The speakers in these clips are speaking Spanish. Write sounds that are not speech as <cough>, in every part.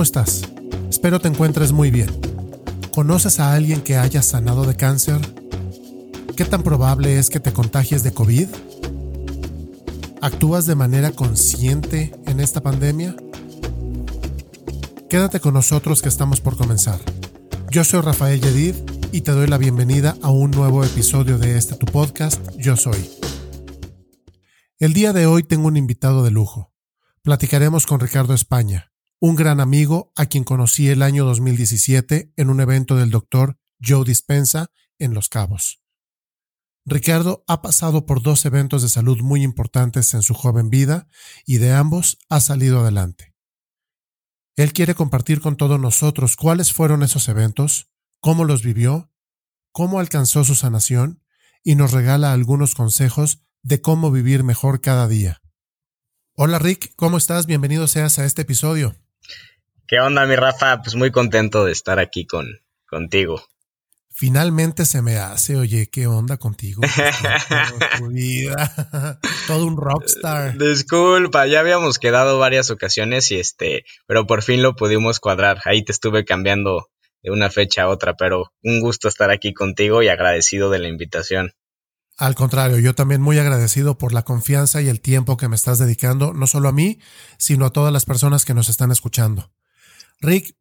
¿cómo estás? Espero te encuentres muy bien. ¿Conoces a alguien que haya sanado de cáncer? ¿Qué tan probable es que te contagies de COVID? ¿Actúas de manera consciente en esta pandemia? Quédate con nosotros que estamos por comenzar. Yo soy Rafael Yedid y te doy la bienvenida a un nuevo episodio de este tu podcast, Yo Soy. El día de hoy tengo un invitado de lujo. Platicaremos con Ricardo España, un gran amigo a quien conocí el año 2017 en un evento del doctor Joe Dispensa en Los Cabos. Ricardo ha pasado por dos eventos de salud muy importantes en su joven vida y de ambos ha salido adelante. Él quiere compartir con todos nosotros cuáles fueron esos eventos, cómo los vivió, cómo alcanzó su sanación y nos regala algunos consejos de cómo vivir mejor cada día. Hola Rick, ¿cómo estás? Bienvenido seas a este episodio. ¿Qué onda, mi Rafa? Pues muy contento de estar aquí con, contigo. Finalmente se me hace, oye, ¿qué onda contigo? <laughs> Todo un rockstar. <laughs> Disculpa, ya habíamos quedado varias ocasiones y este, pero por fin lo pudimos cuadrar. Ahí te estuve cambiando de una fecha a otra, pero un gusto estar aquí contigo y agradecido de la invitación. Al contrario, yo también muy agradecido por la confianza y el tiempo que me estás dedicando, no solo a mí, sino a todas las personas que nos están escuchando. Rick,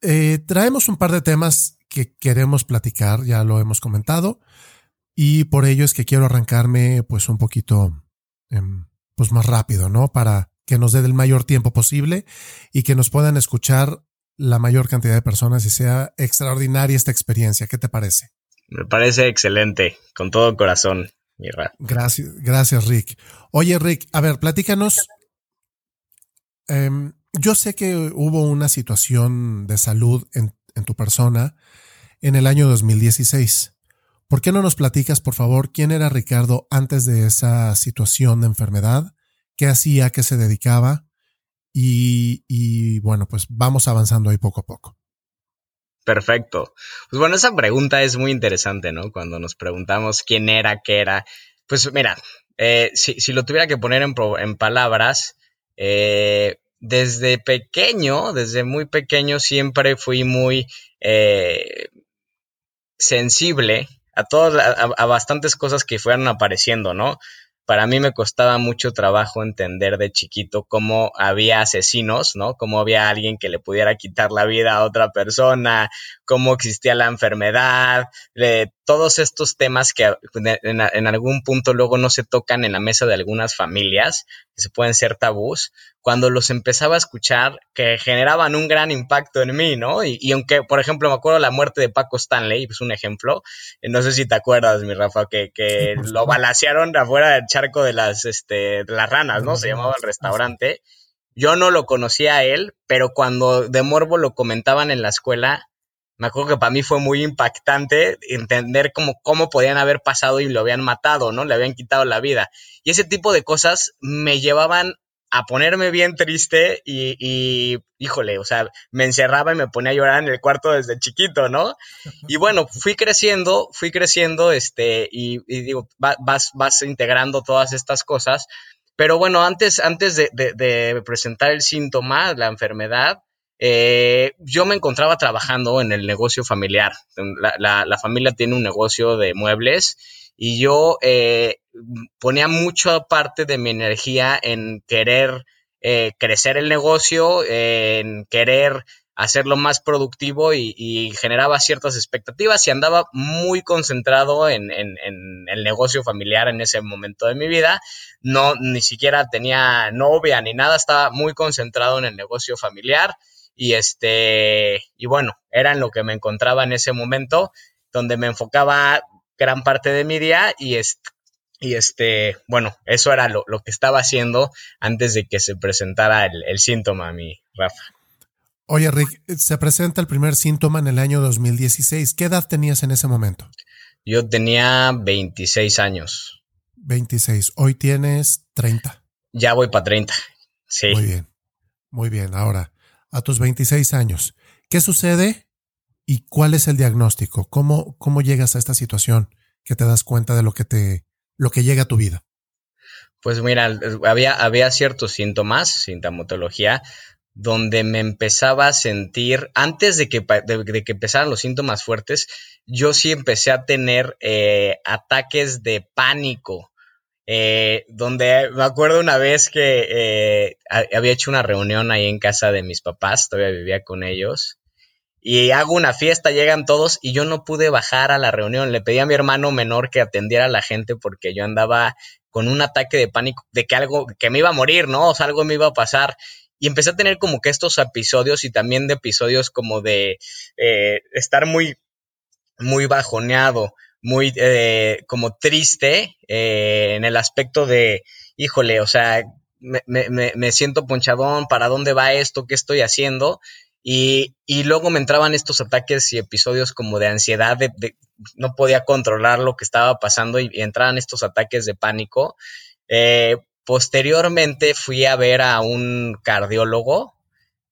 eh, traemos un par de temas que queremos platicar, ya lo hemos comentado, y por ello es que quiero arrancarme pues un poquito em, pues más rápido, ¿no? Para que nos dé el mayor tiempo posible y que nos puedan escuchar la mayor cantidad de personas y sea extraordinaria esta experiencia. ¿Qué te parece? Me parece excelente, con todo corazón, Gracias, gracias, Rick. Oye, Rick, a ver, platícanos. Em, yo sé que hubo una situación de salud en, tu persona en el año 2016. ¿Por qué no nos platicas, por favor, quién era Ricardo antes de esa situación de enfermedad? ¿Qué hacía? ¿Qué se dedicaba? Y, y bueno, pues vamos avanzando ahí poco a poco. Perfecto. Pues bueno, esa pregunta es muy interesante, ¿no? Cuando nos preguntamos quién era, qué era. Pues mira, eh, si, si, lo tuviera que poner en, en palabras, eh, desde pequeño, desde muy pequeño, siempre fui muy eh, sensible a todas, a, bastantes cosas que fueron apareciendo, ¿no? Para mí me costaba mucho trabajo entender de chiquito cómo había asesinos, ¿no? Cómo había alguien que le pudiera quitar la vida a otra persona, cómo existía la enfermedad, de todos estos temas que en, en, algún punto luego no se tocan en la mesa de algunas familias, que se pueden ser tabús, cuando los empezaba a escuchar, que generaban un gran impacto en mí, ¿no? Y, aunque, por ejemplo, me acuerdo la muerte de Paco Stanley, es un ejemplo, eh, no sé si te acuerdas, mi Rafa, que, que lo balacearon afuera del charco de las, este, de las ranas, ¿no? Se llamaba el restaurante. Yo no lo conocía a él, pero cuando de morbo lo comentaban en la escuela, me acuerdo que para mí fue muy impactante entender cómo, cómo podían haber pasado y lo habían matado, ¿no? Le habían quitado la vida. Y ese tipo de cosas me llevaban a ponerme bien triste y, y, híjole, o sea, me encerraba y me ponía a llorar en el cuarto desde chiquito, ¿no? Y bueno, fui creciendo, fui creciendo, este, y, digo, vas, vas integrando todas estas cosas. Pero bueno, antes, antes de, de presentar el síntoma, la enfermedad, eh, yo me encontraba trabajando en el negocio familiar. La, familia tiene un negocio de muebles y yo eh, ponía mucha parte de mi energía en querer eh, crecer el negocio, en querer hacerlo más productivo y, generaba ciertas expectativas y andaba muy concentrado en, en, el negocio familiar en ese momento de mi vida. No, ni siquiera tenía novia ni nada, estaba muy concentrado en el negocio familiar y este, y bueno, era en lo que me encontraba en ese momento, donde me enfocaba gran parte de mi día y este, y este, bueno, eso era lo, que estaba haciendo antes de que se presentara el, síntoma, mi Rafa. Oye, Rick, se presenta el primer síntoma en el año 2016. ¿Qué edad tenías en ese momento? Yo tenía 26 años. 26. Hoy tienes 30. Ya voy para 30. Sí. Muy bien. Muy bien. Ahora, a tus 26 años. ¿Qué sucede y cuál es el diagnóstico? ¿Cómo, cómo llegas a esta situación que te das cuenta de lo que te, lo que llega a tu vida? Pues mira, había, había ciertos síntomas, sintomatología, donde me empezaba a sentir, antes de que, de, que empezaran los síntomas fuertes, yo sí empecé a tener eh, ataques de pánico. Eh, donde me acuerdo una vez que eh, había hecho una reunión ahí en casa de mis papás, todavía vivía con ellos, y hago una fiesta, llegan todos y yo no pude bajar a la reunión. Le pedí a mi hermano menor que atendiera a la gente porque yo andaba con un ataque de pánico de que algo, que me iba a morir, ¿no? O sea, algo me iba a pasar. Y empecé a tener como que estos episodios y también de episodios como de eh, estar muy, muy bajoneado, muy eh, como triste eh, en el aspecto de, híjole, o sea, me, me, me, siento ponchadón, ¿para dónde va esto? ¿Qué estoy haciendo? Y, y, luego me entraban estos ataques y episodios como de ansiedad, de, no podía controlar lo que estaba pasando y, entraban estos ataques de pánico. Eh, posteriormente fui a ver a un cardiólogo,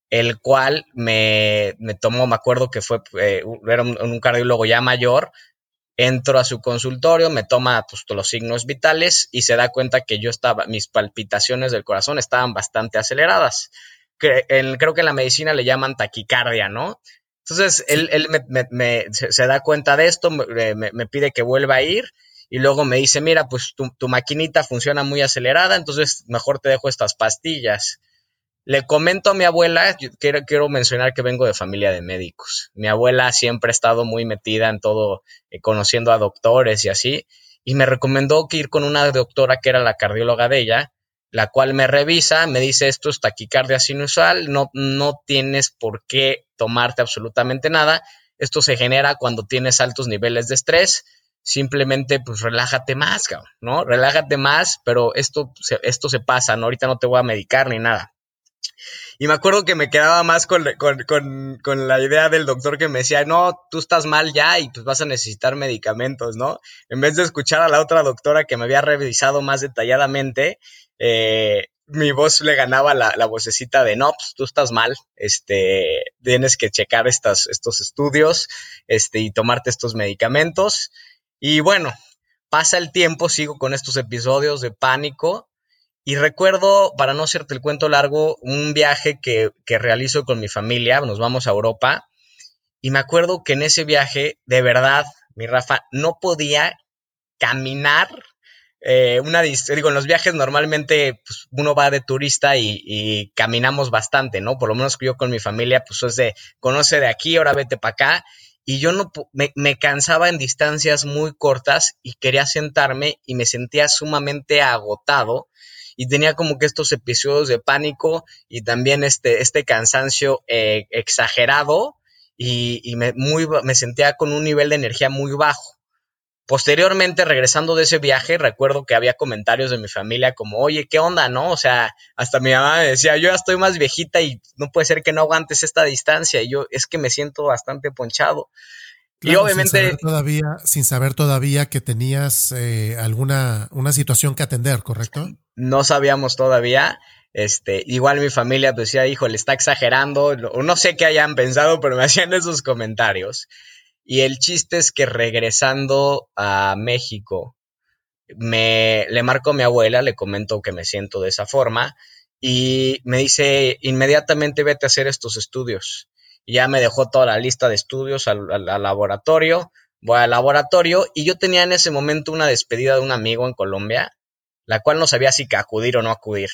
el cual me, me tomó, me acuerdo que fue, eh, era un, cardiólogo ya mayor, entro a su consultorio, me toma pues, los signos vitales y se da cuenta que yo estaba, mis palpitaciones del corazón estaban bastante aceleradas creo que en la medicina le llaman taquicardia, ¿no? Entonces, él, él me, se, da cuenta de esto, me, pide que vuelva a ir y luego me dice, mira, pues tu, tu, maquinita funciona muy acelerada, entonces mejor te dejo estas pastillas. Le comento a mi abuela, quiero, quiero mencionar que vengo de familia de médicos. Mi abuela siempre ha estado muy metida en todo, eh, conociendo a doctores y así, y me recomendó que ir con una doctora que era la cardióloga de ella, la cual me revisa, me dice esto es taquicardia sinusal, no, no tienes por qué tomarte absolutamente nada. Esto se genera cuando tienes altos niveles de estrés. Simplemente, pues relájate más, ¿no? Relájate más, pero esto, esto se pasa, ¿no? Ahorita no te voy a medicar ni nada. Y me acuerdo que me quedaba más con, con, la idea del doctor que me decía, no, tú estás mal ya y pues vas a necesitar medicamentos, ¿no? En vez de escuchar a la otra doctora que me había revisado más detalladamente eh, mi voz le ganaba la, la, vocecita de no, pues tú estás mal, este, tienes que checar estas, estos estudios, este, y tomarte estos medicamentos. Y bueno, pasa el tiempo, sigo con estos episodios de pánico. Y recuerdo, para no hacerte el cuento largo, un viaje que, que realizo con mi familia, nos vamos a Europa. Y me acuerdo que en ese viaje, de verdad, mi Rafa, no podía caminar eh, una digo, en los viajes normalmente pues, uno va de turista y, caminamos bastante, ¿no? Por lo menos yo con mi familia, pues es de, conoce de aquí, ahora vete para acá. Y yo no me, me, cansaba en distancias muy cortas y quería sentarme y me sentía sumamente agotado y tenía como que estos episodios de pánico y también este, este cansancio eh, exagerado y, y me, muy, me sentía con un nivel de energía muy bajo. Posteriormente, regresando de ese viaje, recuerdo que había comentarios de mi familia como, oye, ¿qué onda, no? O sea, hasta mi mamá me decía, yo ya estoy más viejita y no puede ser que no aguantes esta distancia. Y yo, es que me siento bastante ponchado. Y obviamente... Sin saber, todavía, sin saber todavía que tenías eh, alguna una situación que atender, ¿correcto? No sabíamos todavía. Este, igual mi familia decía, hijo, le está exagerando, o no sé qué hayan pensado, pero me <laughs> hacían esos comentarios. Y el chiste es que regresando a México, me le marco a mi abuela, le comento que me siento de esa forma y me dice inmediatamente vete a hacer estos estudios. Ya me dejó toda la lista de estudios al, laboratorio, voy al laboratorio y yo tenía en ese momento una despedida de un amigo en Colombia, la cual no sabía si acudir o no acudir.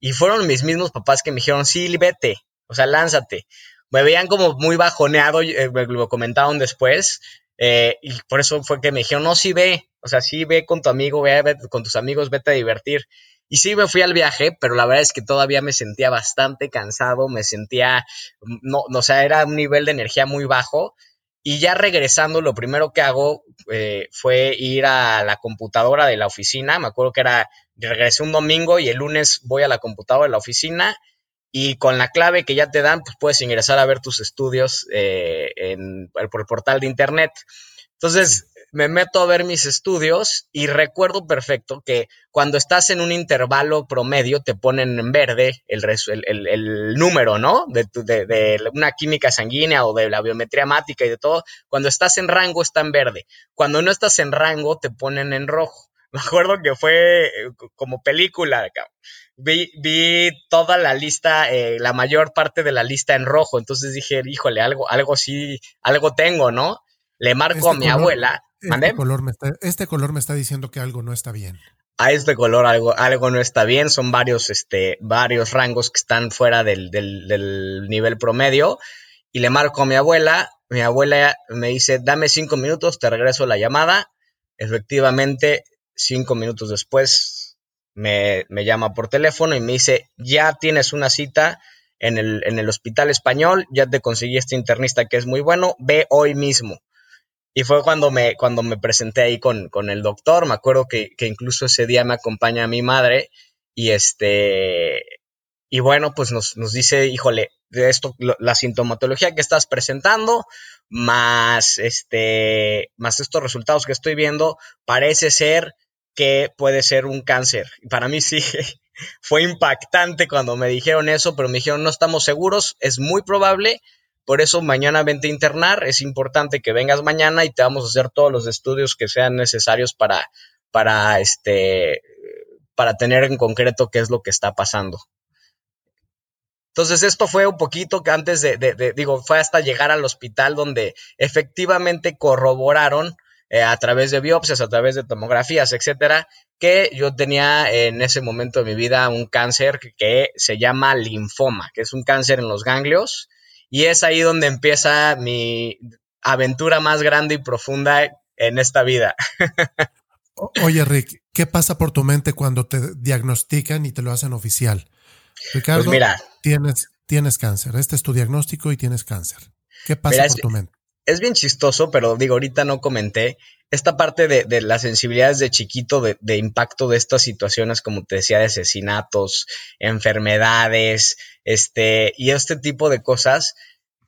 Y fueron mis mismos papás que me dijeron, sí, vete, o sea, lánzate me veían como muy bajoneado, eh, lo comentaron después, eh, y por eso fue que me dijeron, no, sí ve, o sea, sí ve con tu amigo, ve, con tus amigos, vete a divertir. Y sí me fui al viaje, pero la verdad es que todavía me sentía bastante cansado, me sentía, no, o sea, era un nivel de energía muy bajo. Y ya regresando, lo primero que hago eh, fue ir a la computadora de la oficina. Me acuerdo que era, regresé un domingo y el lunes voy a la computadora de la oficina y con la clave que ya te dan, pues puedes ingresar a ver tus estudios eh, en, por el portal de internet. Entonces, me meto a ver mis estudios y recuerdo perfecto que cuando estás en un intervalo promedio te ponen en verde el, el, el, número, ¿no? De, de, de, una química sanguínea o de la biometría hemática y de todo. Cuando estás en rango está en verde. Cuando no estás en rango te ponen en rojo. <laughs> Me acuerdo que fue eh, como película, Vi, vi toda la lista, eh, la mayor parte de la lista en rojo, entonces dije, híjole, algo, algo sí, algo tengo, ¿no? Le marco Este a mi color- abuela. Este color, me está, este color me está diciendo que algo no está bien. a este color algo, algo no está bien, son varios, este, varios rangos que están fuera del, del, del nivel promedio. Y le marco a mi abuela, mi abuela me dice, dame cinco minutos, te regreso la llamada. Efectivamente, cinco minutos después me, me llama por teléfono y me dice, ya tienes una cita en el, en el hospital español, ya te conseguí este internista que es muy bueno, ve hoy mismo. Y fue cuando me, cuando me presenté ahí con, con el doctor. Me acuerdo que, que incluso ese día me acompaña mi madre. Y este. Y bueno, pues nos, nos dice, híjole, de esto, la sintomatología que estás presentando, más este, más estos resultados que estoy viendo, parece ser que puede ser un cáncer. Para mí sí <laughs> fue impactante cuando me dijeron eso, pero me dijeron no estamos seguros, es muy probable, por eso mañana vente a internar, es importante que vengas mañana y te vamos a hacer todos los estudios que sean necesarios para, para este, para tener en concreto qué es lo que está pasando. Entonces esto fue un poquito que antes de, digo, fue hasta llegar al hospital donde efectivamente corroboraron eh, a través de biopsias, a través de tomografías, etcétera, que yo tenía en ese momento de mi vida un cáncer que se llama linfoma, que es un cáncer en los ganglios, y es ahí donde empieza mi aventura más grande y profunda en esta vida. Oye, Rick, ¿qué pasa por tu mente cuando te diagnostican y te lo hacen oficial? Ricardo, Pues mira, tienes, tienes cáncer. Este es tu diagnóstico y tienes cáncer. ¿Qué pasa Mira, por es- tu mente? es bien chistoso, pero digo, ahorita no comenté esta parte de, de las sensibilidades de chiquito, de, de impacto de estas situaciones, como te decía, de asesinatos, enfermedades, este, y este tipo de cosas.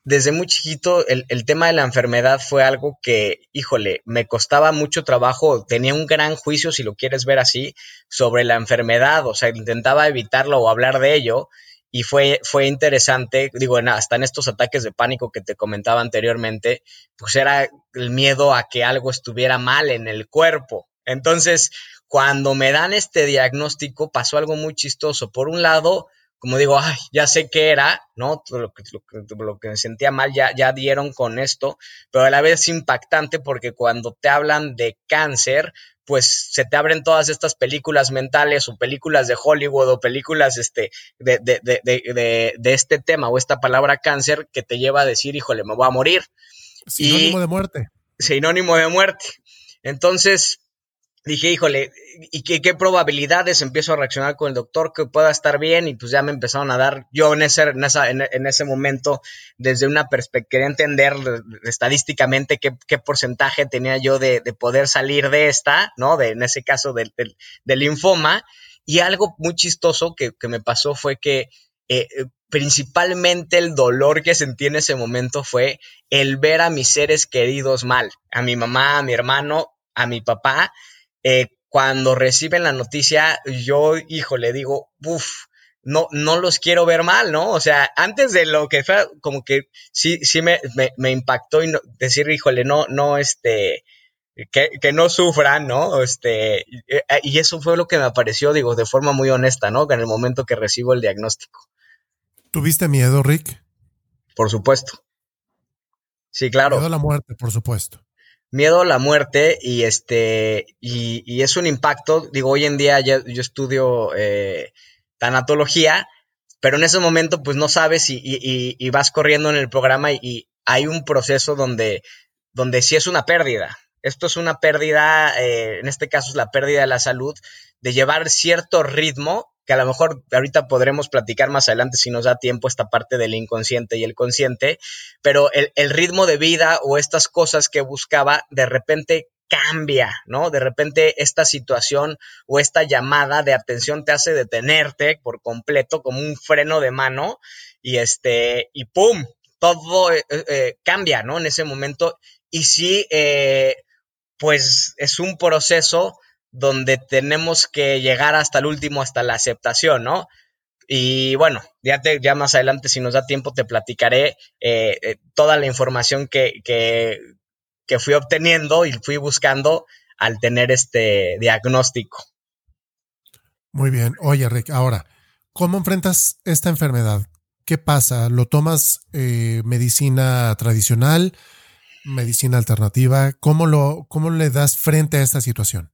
Desde muy chiquito, el, el tema de la enfermedad fue algo que, híjole, me costaba mucho trabajo, tenía un gran juicio, si lo quieres ver así, sobre la enfermedad, o sea, intentaba evitarlo o hablar de ello, y fue, fue interesante, digo, en- hasta en estos ataques de pánico que te comentaba anteriormente, pues era el miedo a que algo estuviera mal en el cuerpo. Entonces, cuando me dan este diagnóstico, pasó algo muy chistoso. Por un lado, como digo, ay, ya sé qué era, ¿no? Lo que, lo que, lo que me sentía mal ya, ya dieron con esto, pero a la vez es impactante porque cuando te hablan de cáncer, pues se te abren todas estas películas mentales o películas de Hollywood o películas este, de, de, de, de, de este tema o esta palabra cáncer que te lleva a decir, híjole, me voy a morir, Sinónimo y- de muerte. sinónimo de muerte. Entonces dije, híjole, ¿y qué, qué probabilidades empiezo a reaccionar con el doctor que pueda estar bien? Y pues ya me empezaron a dar, yo en ese, en esa, en, ese momento, desde una perspectiva, quería entender de- de- estadísticamente qué, qué porcentaje tenía yo de, de poder salir de esta, ¿no? De, en ese caso del, del, del linfoma. Y algo muy chistoso que, que me pasó fue que eh, eh, principalmente el dolor que sentí en ese momento fue el ver a mis seres queridos mal, a mi mamá, a mi hermano, a mi papá. Eh, cuando reciben la noticia, yo, hijo, le digo, uff, no, no los quiero ver mal, ¿no? O sea, antes de lo que fue, como que sí, sí me, me, me impactó y no, decir, híjole, no, no, este, que, que, no sufran, ¿no? Este, y eso fue lo que me apareció, digo, de forma muy honesta, ¿no? En el momento que recibo el diagnóstico. ¿Tuviste miedo, Rick? Por supuesto. Sí, claro. Miedo a la muerte, por supuesto. Miedo a la muerte y este, y, es un impacto, digo, hoy en día ya, yo estudio eh, tanatología, pero en ese momento pues no sabes y, vas corriendo en el programa y, y, hay un proceso donde, donde sí es una pérdida. Esto es una pérdida, eh, en este caso es la pérdida de la salud, de llevar cierto ritmo, que a lo mejor ahorita podremos platicar más adelante si nos da tiempo esta parte del inconsciente y el consciente, pero el, ritmo de vida o estas cosas que buscaba de repente cambia, ¿no? De repente esta situación o esta llamada de atención te hace detenerte por completo como un freno de mano y este, y pum, todo eh, eh, cambia, ¿no? En ese momento. Y sí, eh, pues es un proceso donde tenemos que llegar hasta el último, hasta la aceptación, ¿no? Y bueno, ya, te, ya más adelante, si nos da tiempo, te platicaré eh, eh, toda la información que, que, que, fui obteniendo y fui buscando al tener este diagnóstico. Muy bien. Oye, Rick, ahora, ¿cómo enfrentas esta enfermedad? ¿Qué pasa? ¿Lo tomas eh, medicina tradicional, medicina alternativa? ¿Cómo, lo, ¿Cómo le das frente a esta situación?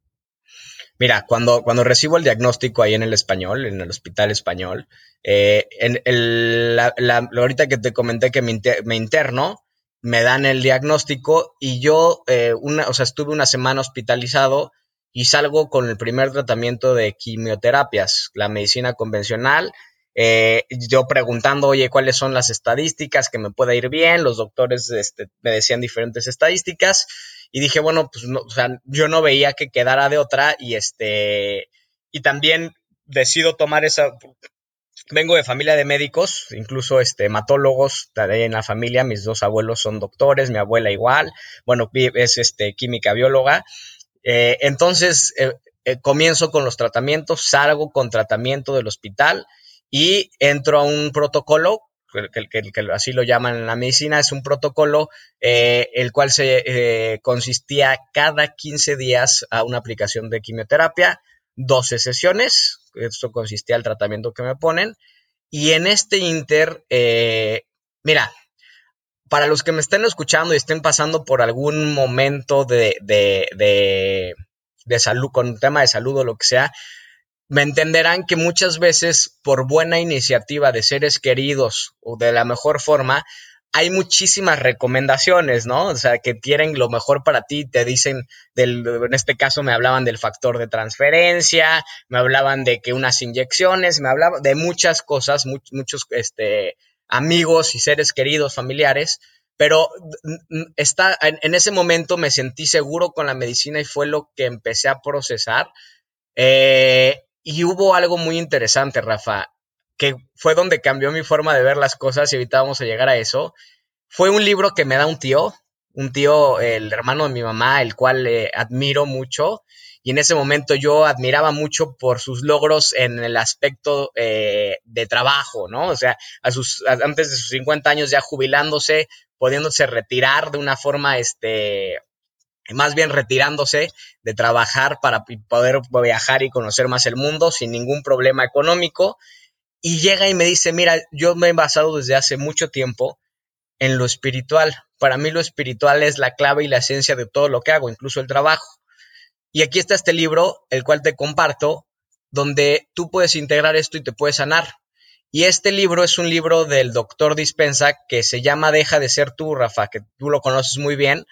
Mira, cuando, cuando recibo el diagnóstico ahí en el español, en el hospital español, eh, en el, la, ahorita que te comenté que me, interno, me dan el diagnóstico y yo, eh, una, o sea, estuve una semana hospitalizado y salgo con el primer tratamiento de quimioterapias, la medicina convencional. Eh, yo preguntando, oye, ¿cuáles son las estadísticas que me pueda ir bien? Los doctores este, me decían diferentes estadísticas y dije, bueno, pues no, o sea, yo no veía que quedara de otra y este, y también decido tomar esa, vengo de familia de médicos, incluso este, hematólogos en la familia, mis dos abuelos son doctores, mi abuela igual, bueno, es este, química bióloga, eh, entonces eh, eh, comienzo con los tratamientos, salgo con tratamiento del hospital y entro a un protocolo que, así lo llaman en la medicina, es un protocolo eh, el cual se eh, consistía cada 15 días a una aplicación de quimioterapia, 12 sesiones, esto consistía el tratamiento que me ponen, y en este inter, eh, mira, para los que me estén escuchando y estén pasando por algún momento de, de, de, salud, con tema de salud o lo que sea, me entenderán que muchas veces por buena iniciativa de seres queridos o de la mejor forma, hay muchísimas recomendaciones, ¿no? O sea, que quieren lo mejor para ti, te dicen, del, en este caso me hablaban del factor de transferencia, me hablaban de que unas inyecciones, me hablaban de muchas cosas, muchos este, amigos y seres queridos, familiares, pero está, en, ese momento me sentí seguro con la medicina y fue lo que empecé a procesar. Eh, y hubo algo muy interesante, Rafa, que fue donde cambió mi forma de ver las cosas y ahorita vamos a llegar a eso. Fue un libro que me da un tío, un tío, el hermano de mi mamá, el cual eh, admiro mucho. Y en ese momento yo admiraba mucho por sus logros en el aspecto eh, de trabajo, ¿no? O sea, a sus, antes de sus 50 años ya jubilándose, pudiéndose retirar de una forma, este, más bien retirándose de trabajar para poder viajar y conocer más el mundo sin ningún problema económico. Y llega y me dice, mira, yo me he basado desde hace mucho tiempo en lo espiritual. Para mí lo espiritual es la clave y la esencia de todo lo que hago, incluso el trabajo. Y aquí está este libro, el cual te comparto, donde tú puedes integrar esto y te puedes sanar. Y este libro es un libro del doctor Dispensa que se llama Deja de ser tú, Rafa, que tú lo conoces muy bien.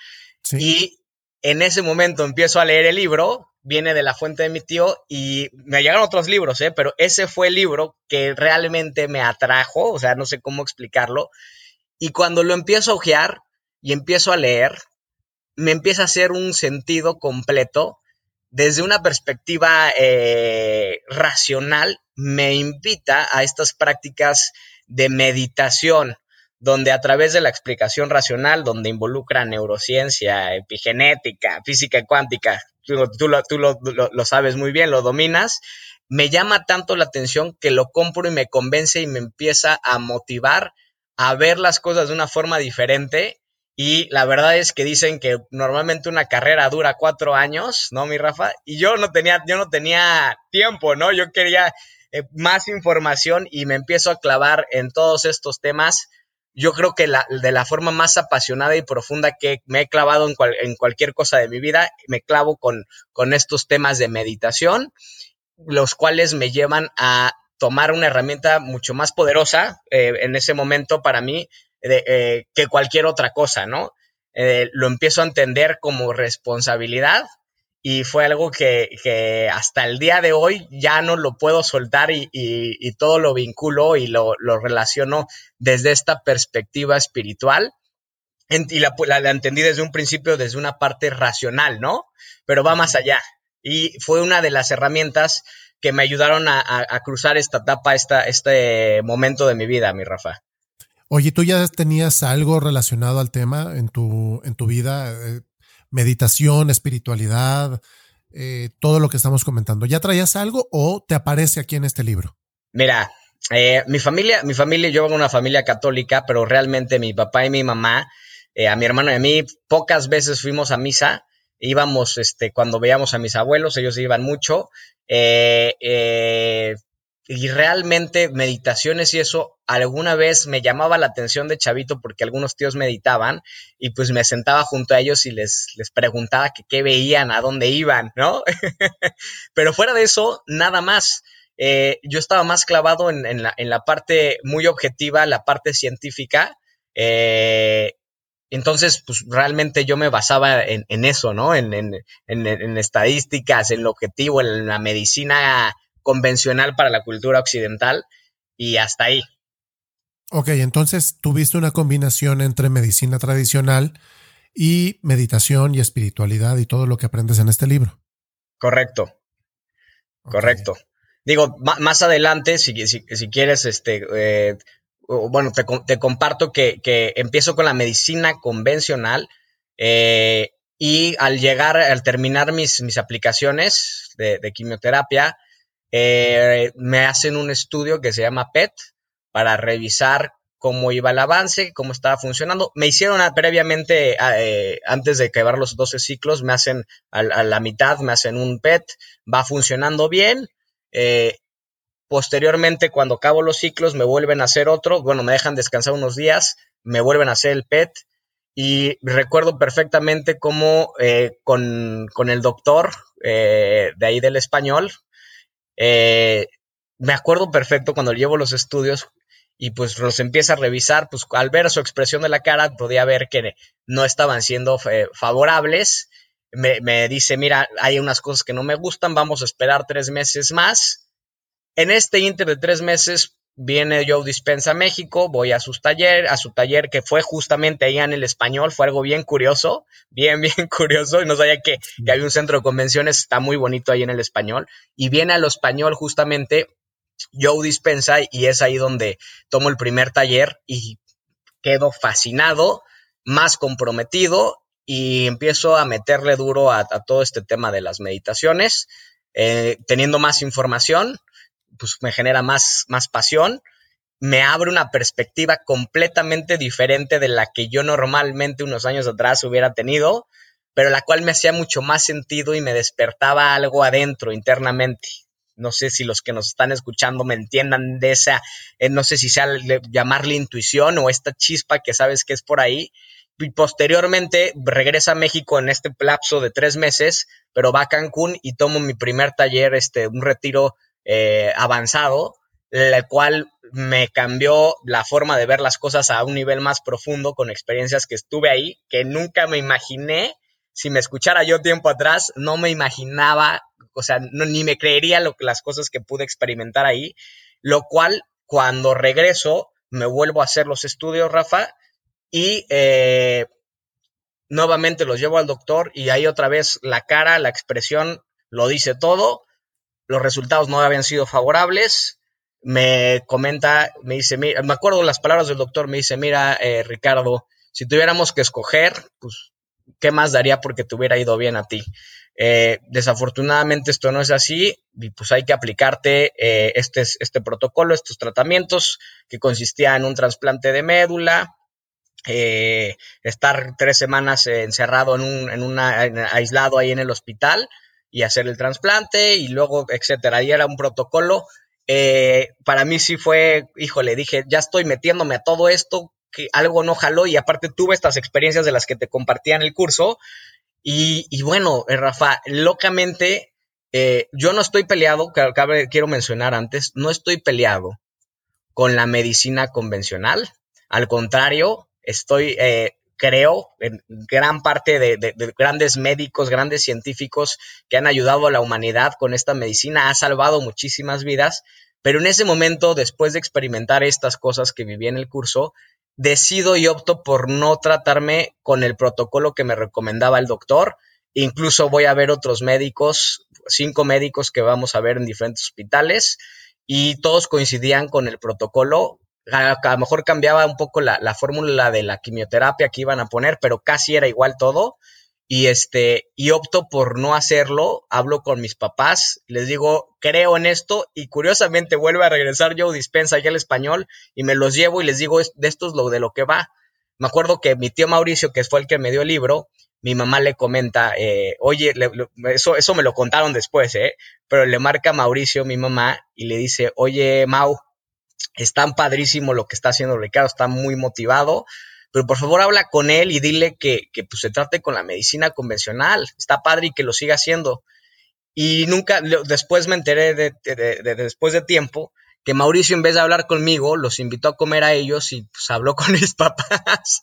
Y en ese momento empiezo a leer el libro, viene de la fuente de mi tío y me llegaron otros libros, ¿eh? pero ese fue el libro que realmente me atrajo, o sea, no sé cómo explicarlo. Y cuando lo empiezo a ojear y empiezo a leer, me empieza a hacer un sentido completo. Desde una perspectiva eh, racional, me invita a estas prácticas de meditación, donde a través de la explicación racional, donde involucra neurociencia, epigenética, física cuántica, tú, lo, sabes muy bien, lo dominas, me llama tanto la atención que lo compro y me convence y me empieza a motivar a ver las cosas de una forma diferente. Y la verdad es que dicen que normalmente una carrera dura cuatro años, ¿no, mi Rafa? Y yo no tenía, yo no tenía tiempo, ¿no? Yo quería eh, más información y me empiezo a clavar en todos estos temas yo creo que la, de la forma más apasionada y profunda que me he clavado en, en cualquier cosa de mi vida, me clavo con, con estos temas de meditación, los cuales me llevan a tomar una herramienta mucho más poderosa eh, en ese momento para mí eh, que cualquier otra cosa, ¿no? Eh, lo empiezo a entender como responsabilidad y fue algo que, hasta el día de hoy ya no lo puedo soltar y, todo lo vinculo y lo, relaciono desde esta perspectiva espiritual. y la, entendí desde un principio, desde una parte racional, ¿no? Pero va más allá. Y fue una de las herramientas que me ayudaron a, cruzar esta etapa, esta, este momento de mi vida, mi Rafa. Oye, ¿tú ya tenías algo relacionado al tema en tu, en tu vida? Meditación, espiritualidad, eh, todo lo que estamos comentando. ¿Ya traías algo o te aparece aquí en este libro? Mira, eh, mi familia, mi familia, yo vengo de una familia católica, pero realmente mi papá y mi mamá, eh, a mi hermano y a mí, pocas veces fuimos a misa. íbamos, este, cuando veíamos a mis abuelos, ellos iban mucho, eh, eh, y realmente meditaciones y eso alguna vez me llamaba la atención de chavito porque algunos tíos meditaban y pues me sentaba junto a ellos y les, les preguntaba que qué veían, a dónde iban, ¿no? <laughs> Pero fuera de eso, nada más. Eh, yo estaba más clavado en, la, en, la, parte muy objetiva, la parte científica. Eh, entonces, pues realmente yo me basaba en, en eso, ¿no? En, en, estadísticas, en lo objetivo, en la medicina convencional para la cultura occidental y hasta ahí. Ok, entonces tuviste una combinación entre medicina tradicional y meditación y espiritualidad y todo lo que aprendes en este libro. Correcto. Correcto. Digo, más adelante, si, si, si quieres, este, eh, bueno, te, te comparto que, que, empiezo con la medicina convencional eh, y al llegar, al terminar mis, mis aplicaciones de, de quimioterapia, eh, me hacen un estudio que se llama PET para revisar cómo iba el avance, cómo estaba funcionando. Me hicieron previamente, eh, antes de acabar los 12 ciclos, me hacen a, la mitad, me hacen un PET, va funcionando bien. Eh, posteriormente, cuando acabo los ciclos, me vuelven a hacer otro, bueno, me dejan descansar unos días, me vuelven a hacer el PET. Y recuerdo perfectamente cómo con, con, el doctor de ahí del español, eh, me acuerdo perfecto cuando llevo los estudios y pues los empieza a revisar, pues al ver su expresión de la cara podía ver que no estaban siendo eh, favorables. Me, me, dice, mira, hay unas cosas que no me gustan, vamos a esperar tres meses más. En este inter de tres meses viene Joe Dispensa a México, voy a sus taller, a su taller que fue justamente ahí en el español, fue algo bien curioso, bien, <laughs> bien curioso, y no sabía que, que había un centro de convenciones, está muy bonito ahí en el español, y viene a lo español justamente Joe Dispensa, y es ahí donde tomo el primer taller y quedo fascinado, más comprometido, y empiezo a meterle duro a, todo este tema de las meditaciones, eh, teniendo más información, pues me genera más, más pasión, me abre una perspectiva completamente diferente de la que yo normalmente unos años atrás hubiera tenido, pero la cual me hacía mucho más sentido y me despertaba algo adentro internamente. No sé si los que nos están escuchando me entiendan de esa, eh, no sé si sea llamarle intuición o esta chispa que sabes que es por ahí. Y posteriormente regresa a México en este lapso de tres meses, pero va a Cancún y tomo mi primer taller, este, un retiro eh, avanzado, el cual me cambió la forma de ver las cosas a un nivel más profundo con experiencias que estuve ahí, que nunca me imaginé, si me escuchara yo tiempo atrás, no me imaginaba, o sea, ni me creería lo, las cosas que pude experimentar ahí, lo cual cuando regreso me vuelvo a hacer los estudios, Rafa, y eh, nuevamente los llevo al doctor y ahí otra vez la cara, la expresión lo dice todo los resultados no habían sido favorables. Me comenta, me dice, me acuerdo las palabras del doctor, me dice, mira, eh, Ricardo, si tuviéramos que escoger, pues, ¿qué más daría porque te hubiera ido bien a ti? Eh, desafortunadamente esto no es así y pues hay que aplicarte eh, este, este protocolo, estos tratamientos que consistía en un trasplante de médula, estar tres semanas encerrado en un en una, aislado ahí en el hospital y hacer el trasplante y luego, etcétera. Ahí era un protocolo. Eh, para mí sí fue, híjole, dije, ya estoy metiéndome a todo esto, que algo no jaló y aparte tuve estas experiencias de las que te compartía en el curso. Y, bueno, eh, Rafa, locamente, eh, yo no estoy peleado, quiero mencionar antes, no estoy peleado con la medicina convencional. Al contrario, estoy creo, en gran parte de, grandes médicos, grandes científicos que han ayudado a la humanidad con esta medicina, ha salvado muchísimas vidas, pero en ese momento, después de experimentar estas cosas que viví en el curso, decido y opto por no tratarme con el protocolo que me recomendaba el doctor. Incluso voy a ver otros médicos, cinco médicos que vamos a ver en diferentes hospitales, y todos coincidían con el protocolo a, lo mejor cambiaba un poco la, la fórmula de la quimioterapia que iban a poner, pero casi era igual todo. Y este, y opto por no hacerlo, hablo con mis papás, les digo, creo en esto, y curiosamente vuelve a regresar Joe Dispensa ya al español, y me los llevo y les digo, de esto es lo de lo que va. Me acuerdo que mi tío Mauricio, que fue el que me dio el libro, mi mamá le comenta, eh, oye, eso, eso me lo contaron después, ¿eh? Pero le marca Mauricio, mi mamá, y le dice, oye, Mau, es tan padrísimo lo que está haciendo Ricardo, está muy motivado, pero por favor habla con él y dile que, que pues, se trate con la medicina convencional, está padre y que lo siga haciendo. Y nunca, después me enteré de, después de tiempo que Mauricio en vez de hablar conmigo, los invitó a comer a ellos y pues habló <laughs> con mis papás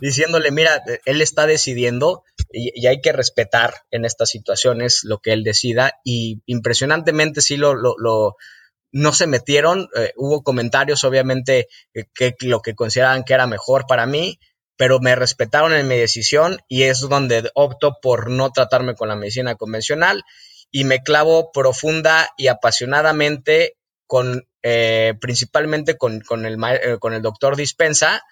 diciéndole, mira, él está decidiendo y, hay que respetar en estas situaciones lo que él decida y impresionantemente sí lo, no se metieron, eh, hubo comentarios obviamente eh, que lo que consideraban que era mejor para mí, pero me respetaron en mi decisión y es donde opto por no tratarme con la medicina convencional y me clavo profunda y apasionadamente con eh, principalmente con, con, el, eh, con el doctor Dispensa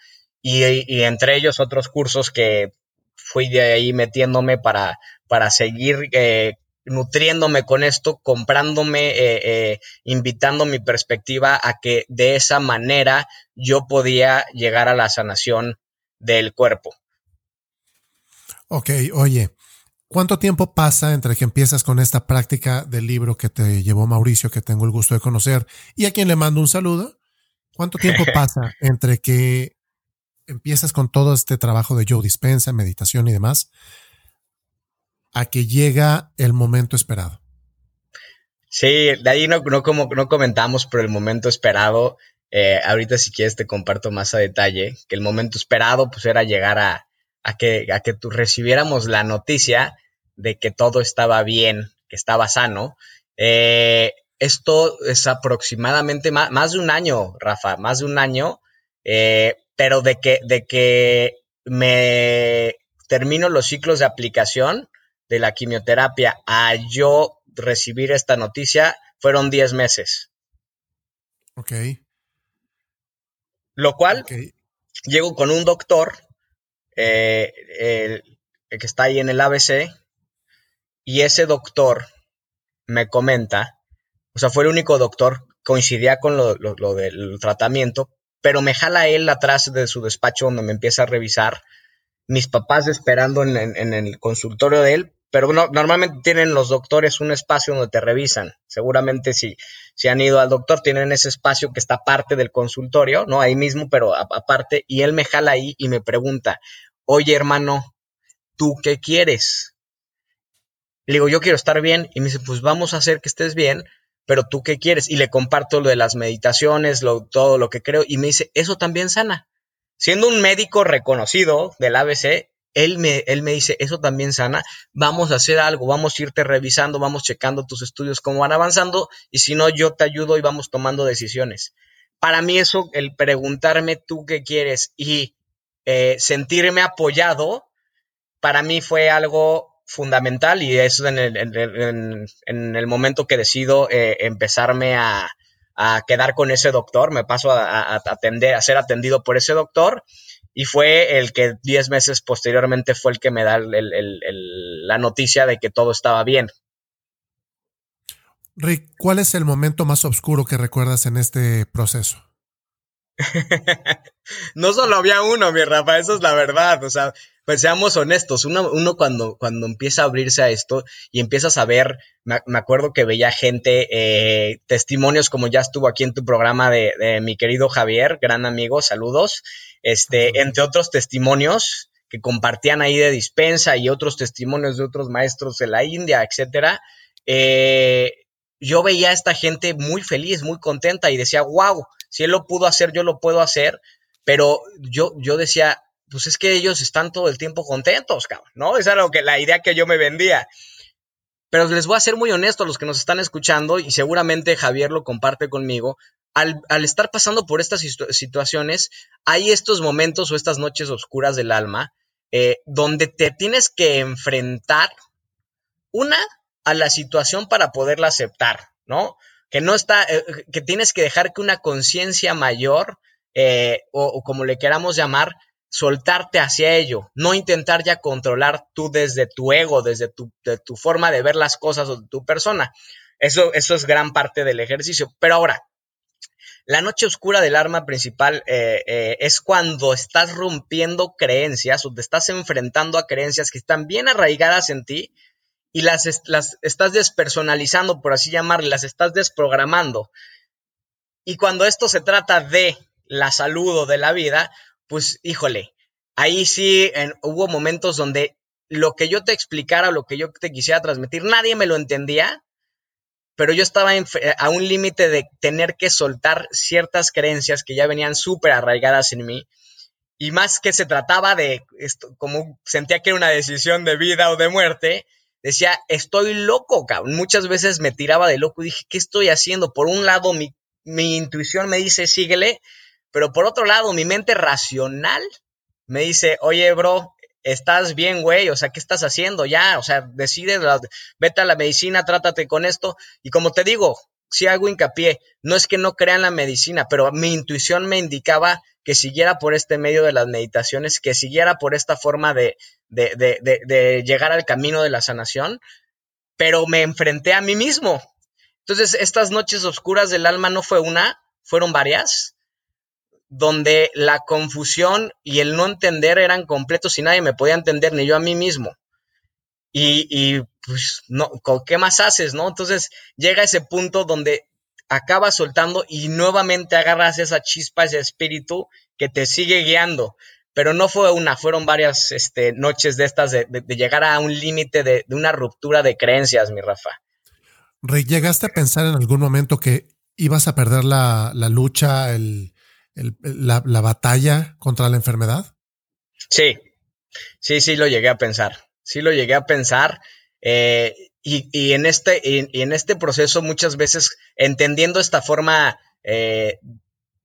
y, entre ellos otros cursos que fui de ahí metiéndome para, para seguir eh, nutriéndome con esto, comprándome, invitando mi perspectiva a que de esa manera yo podía llegar a la sanación del cuerpo. Ok, oye, ¿Cuánto tiempo pasa entre que empiezas con esta práctica del libro que te llevó Mauricio, que tengo el gusto de conocer, y a quien le mando un saludo? ¿Cuánto tiempo <laughs> pasa entre que empiezas con todo este trabajo de Joe Dispensa, meditación y demás, a que llega el momento esperado? Sí, de ahí no, no, como, no comentamos, pero el momento esperado, eh, ahorita si quieres te comparto más a detalle, que el momento esperado pues era llegar a, a que, a que tú recibiéramos la noticia de que todo estaba bien, que estaba sano. Eh, esto es aproximadamente más, de un año, Rafa, más de un año, eh, pero de que, de que me termino los ciclos de aplicación de la quimioterapia a yo recibir esta noticia fueron 10 meses. Ok. Lo cual, llego con un doctor eh, el, que está ahí en el ABC, y ese doctor me comenta, o sea, fue el único doctor, coincidía con lo, del tratamiento, pero me jala él atrás de su despacho donde me empieza a revisar, mis papás esperando en, el consultorio de él, pero normalmente tienen los doctores un espacio donde te revisan. Seguramente si, si han ido al doctor, tienen ese espacio que está aparte del consultorio, ¿no? Ahí mismo, pero aparte, y él me jala ahí y me pregunta, oye hermano, ¿tú qué quieres? Le digo, yo quiero estar bien. Y me dice, pues vamos a hacer que estés bien, pero tú qué quieres? Y le comparto lo de las meditaciones, todo lo que creo. Y me dice, eso también sana. Siendo un médico reconocido del ABC, él me, él me dice, eso también sana, vamos a hacer algo, vamos a irte revisando, vamos checando tus estudios, cómo van avanzando, y si no, yo te ayudo y vamos tomando decisiones. Para mí eso, el preguntarme tú qué quieres y eh, sentirme apoyado, para mí fue algo fundamental y es en el, en, el momento que decido eh, empezarme a, quedar con ese doctor, me paso a, atender, a ser atendido por ese doctor y fue el que 10 meses posteriormente fue el que me da la noticia de que todo estaba bien. Rick, ¿cuál es el momento más oscuro que recuerdas en este proceso? <laughs> no solo había uno, mi Rafa, eso es la verdad. O sea, pues seamos honestos, uno, uno cuando, cuando empieza a abrirse a esto y empiezas a ver, me, acuerdo que veía gente, eh, testimonios como ya estuvo aquí en tu programa de, mi querido Javier, gran amigo, saludos, este, entre otros testimonios que compartían ahí de dispensa y otros testimonios de otros maestros de la India, etcétera. Eh, yo veía a esta gente muy feliz, muy contenta y decía, wow, si él lo pudo hacer, yo lo puedo hacer, pero yo, yo decía, pues es que ellos están todo el tiempo contentos, cabrón, ¿no? Esa era lo que, la idea que yo me vendía. Pero les voy a ser muy honesto a los que nos están escuchando y seguramente Javier lo comparte conmigo. Al, estar pasando por estas situaciones, hay estos momentos o estas noches oscuras del alma eh, donde te tienes que enfrentar, una, a la situación para poderla aceptar, ¿no? que no está, eh, que tienes que dejar que una conciencia mayor, eh, o, como le queramos llamar, soltarte hacia ello, no intentar ya controlar tú desde tu ego, desde tu, tu forma de ver las cosas o de tu persona. Eso, eso es gran parte del ejercicio. Pero ahora, La noche oscura del arma principal eh, eh, es cuando estás rompiendo creencias o te estás enfrentando a creencias que están bien arraigadas en ti y las, estás despersonalizando, por así llamarle, las estás desprogramando. Y cuando esto se trata de la salud o de la vida, pues híjole, ahí sí hubo momentos donde lo que yo te explicara, lo que yo te quisiera transmitir, nadie me lo entendía, pero yo estaba a un límite de tener que soltar ciertas creencias que ya venían súper arraigadas en mí. Y más que se trataba de, como sentía que era una decisión de vida o de muerte, decía, estoy loco, cabrón. Muchas veces me tiraba de loco y dije, ¿qué estoy haciendo? Por un lado, mi, mi intuición me dice, síguele, pero por otro lado, mi mente racional me dice, oye, bro, estás bien, güey, o sea, ¿qué estás haciendo ya? O sea, decide, vete a la medicina, trátate con esto. Y como te digo, si hago hincapié, no es que no crean la medicina, pero mi intuición me indicaba que siguiera por este medio de las meditaciones, que siguiera por esta forma de, de, de, de llegar al camino de la sanación, pero me enfrenté a mí mismo. Entonces, estas noches oscuras del alma no fue una, fueron varias donde la confusión y el no entender eran completos y nadie me podía entender, ni yo a mí mismo. Y, y pues, no, ¿qué más haces, no? Entonces llega ese punto donde acabas soltando y nuevamente agarras esa chispa, ese espíritu que te sigue guiando. Pero no fue una, fueron varias este, noches de estas de, llegar a un límite de, de, una ruptura de creencias, mi Rafa. Rey, ¿llegaste a pensar en algún momento que ibas a perder la, la lucha, el, la, batalla contra la enfermedad? Sí, sí, sí lo llegué a pensar. Sí lo llegué a pensar. Eh, y, en este, y, en este proceso muchas veces entendiendo esta forma eh,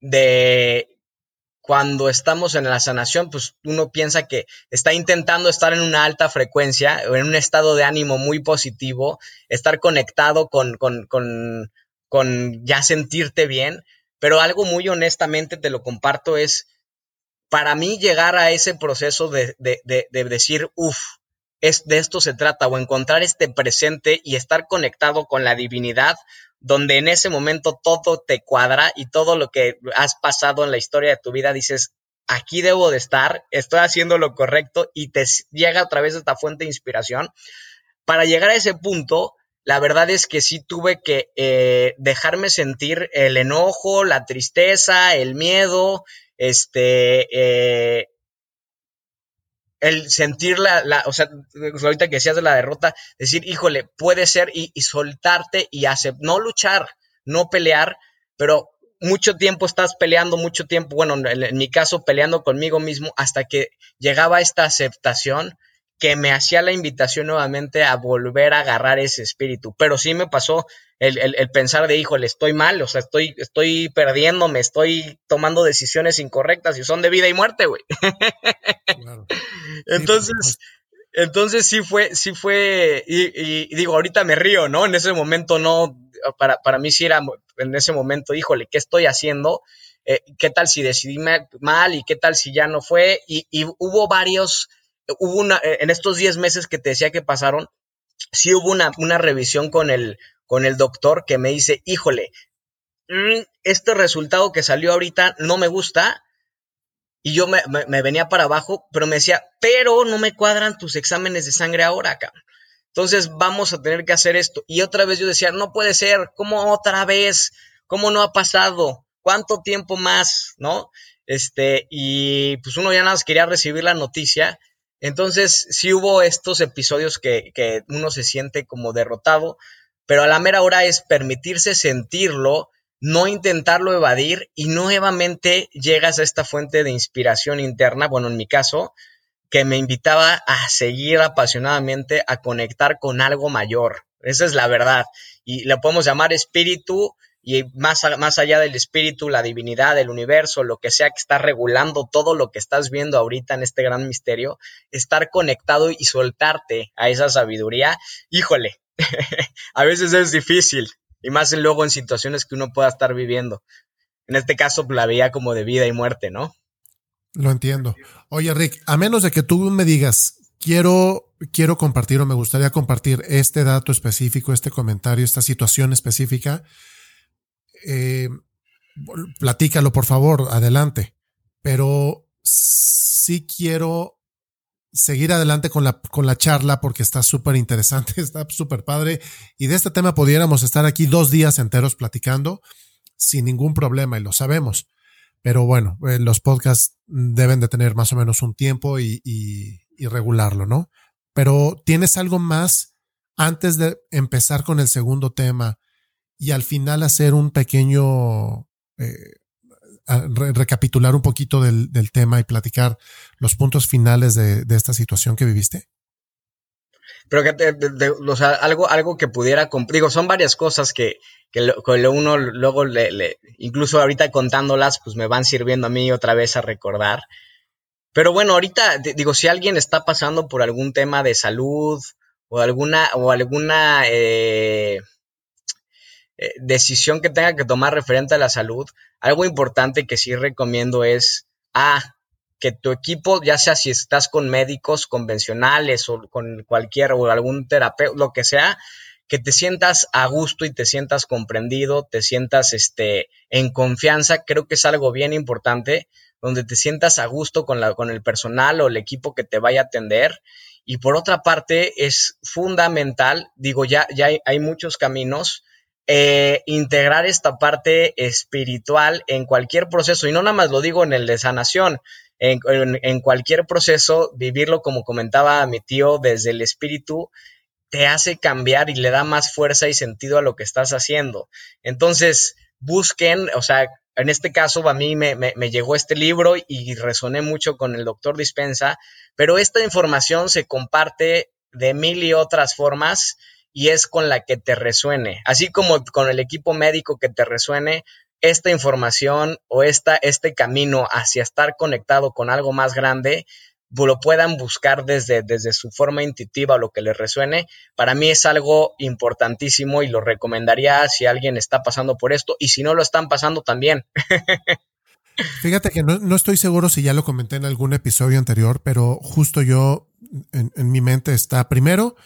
de cuando estamos en la sanación, pues uno piensa que está intentando estar en una alta frecuencia en un estado de ánimo muy positivo, estar conectado con, con, con, con ya sentirte bien, pero algo muy honestamente te lo comparto es, para mí llegar a ese proceso de, de, de, decir, uff, es, de esto se trata, o encontrar este presente y estar conectado con la divinidad, donde en ese momento todo te cuadra y todo lo que has pasado en la historia de tu vida dices, aquí debo de estar, estoy haciendo lo correcto y te llega a través de esta fuente de inspiración. Para llegar a ese punto, la verdad es que sí tuve que eh, dejarme sentir el enojo, la tristeza, el miedo, este, eh, el sentir la, la, o sea, ahorita que decías de la derrota, decir, híjole, puede ser y, soltarte y hacer, no luchar, no pelear, pero mucho tiempo estás peleando, mucho tiempo, bueno, en mi caso peleando conmigo mismo hasta que llegaba esta aceptación que me hacía la invitación nuevamente a volver a agarrar ese espíritu. Pero sí me pasó el, pensar de, híjole, estoy mal, o sea, estoy, estoy perdiéndome, estoy tomando decisiones incorrectas y son de vida y muerte, güey. <laughs> entonces, entonces sí fue, sí fue, y, digo, ahorita me río, ¿no? En ese momento no, para, para mí sí era, en ese momento, híjole, ¿qué estoy haciendo? Eh, ¿Qué tal si decidí mal y qué tal si ya no fue? Y, y hubo varios hubo una, eh, en estos 10 meses que te decía que pasaron, sí hubo una, una revisión con el, con el doctor que me dice, híjole, mm, este resultado que salió ahorita no me gusta. Y yo me, me, venía para abajo, pero me decía, pero no me cuadran tus exámenes de sangre ahora, cabrón. Entonces vamos a tener que hacer esto. Y otra vez yo decía, no puede ser, ¿cómo otra vez? ¿Cómo no ha pasado? ¿Cuánto tiempo más? ¿No? Este, y pues uno ya nada más quería recibir la noticia entonces, sí hubo estos episodios que, uno se siente como derrotado, pero a la mera hora es permitirse sentirlo, no intentarlo evadir y nuevamente llegas a esta fuente de inspiración interna, bueno, en mi caso, que me invitaba a seguir apasionadamente a conectar con algo mayor. Esa es la verdad. Y lo podemos llamar espíritu, y más, más allá del espíritu, la divinidad, del universo, lo que sea que está regulando todo lo que estás viendo ahorita en este gran misterio, estar conectado y soltarte a esa sabiduría, híjole, <laughs> a veces es difícil, y más luego en situaciones que uno pueda estar viviendo. En este caso, la veía como de vida y muerte, ¿no? Lo entiendo. Oye, Rick, a menos de que tú me digas, quiero, quiero compartir o me gustaría compartir este dato específico, este comentario, esta situación específica, eh, platícalo por favor, adelante. Pero sí quiero seguir adelante con la, con la charla porque está súper interesante, <laughs> está súper padre. Y de este tema pudiéramos estar aquí dos días enteros platicando sin ningún problema y lo sabemos. Pero bueno, eh, los podcasts deben de tener más o menos un tiempo y, y, regularlo, ¿no? Pero tienes algo más antes de empezar con el segundo tema y al final hacer un pequeño, eh, recapitular un poquito del, tema y platicar los puntos finales de, de esta situación que viviste? Pero que, sea, algo, algo que pudiera, digo, son varias cosas que, que, uno luego, le, incluso ahorita contándolas, pues me van sirviendo a mí otra vez a recordar. Pero bueno, ahorita, digo, si alguien está pasando por algún tema de salud o alguna, o alguna eh, eh, decisión que tenga que tomar referente a la salud, algo importante que sí recomiendo es, ah, que tu equipo, ya sea si estás con médicos convencionales o con cualquier o algún terapeuta, lo que sea, que te sientas a gusto y te sientas comprendido, te sientas este, en confianza, creo que es algo bien importante, donde te sientas a gusto con, la, con el personal o el equipo que te vaya a atender. Y por otra parte, es fundamental, digo, ya, ya hay muchos caminos, eh, integrar esta parte espiritual en cualquier proceso, y no nada más lo digo en el de sanación, en, cualquier proceso, vivirlo como comentaba mi tío desde el espíritu, te hace cambiar y le da más fuerza y sentido a lo que estás haciendo. Entonces, busquen, o sea, en este caso a mí me, me, llegó este libro y resoné mucho con el doctor Dispensa, pero esta información se comparte de mil y otras formas y es con la que te resuene. Así como con el equipo médico que te resuene, esta información o esta, este camino hacia estar conectado con algo más grande, lo puedan buscar desde, desde su forma intuitiva o lo que les resuene, para mí es algo importantísimo y lo recomendaría si alguien está pasando por esto y si no lo están pasando también. <laughs> Fíjate que no, estoy seguro si ya lo comenté en algún episodio anterior, pero justo yo en, en mi mente está primero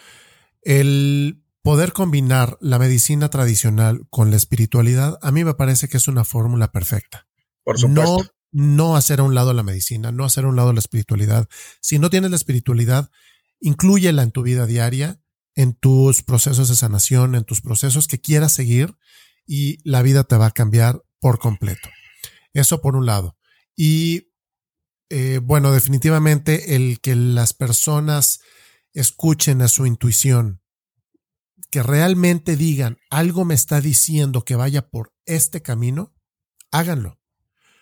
el poder combinar la medicina tradicional con la espiritualidad, a mí me parece que es una fórmula perfecta. Por supuesto. No, no hacer a un lado la medicina, no hacer a un lado la espiritualidad. Si no tienes la espiritualidad, inclúyela en tu vida diaria, en tus procesos de sanación, en tus procesos que quieras seguir y la vida te va a cambiar por completo. Eso por un lado. Y eh, bueno, definitivamente el que las personas escuchen a su intuición, que realmente digan algo me está diciendo que vaya por este camino, háganlo.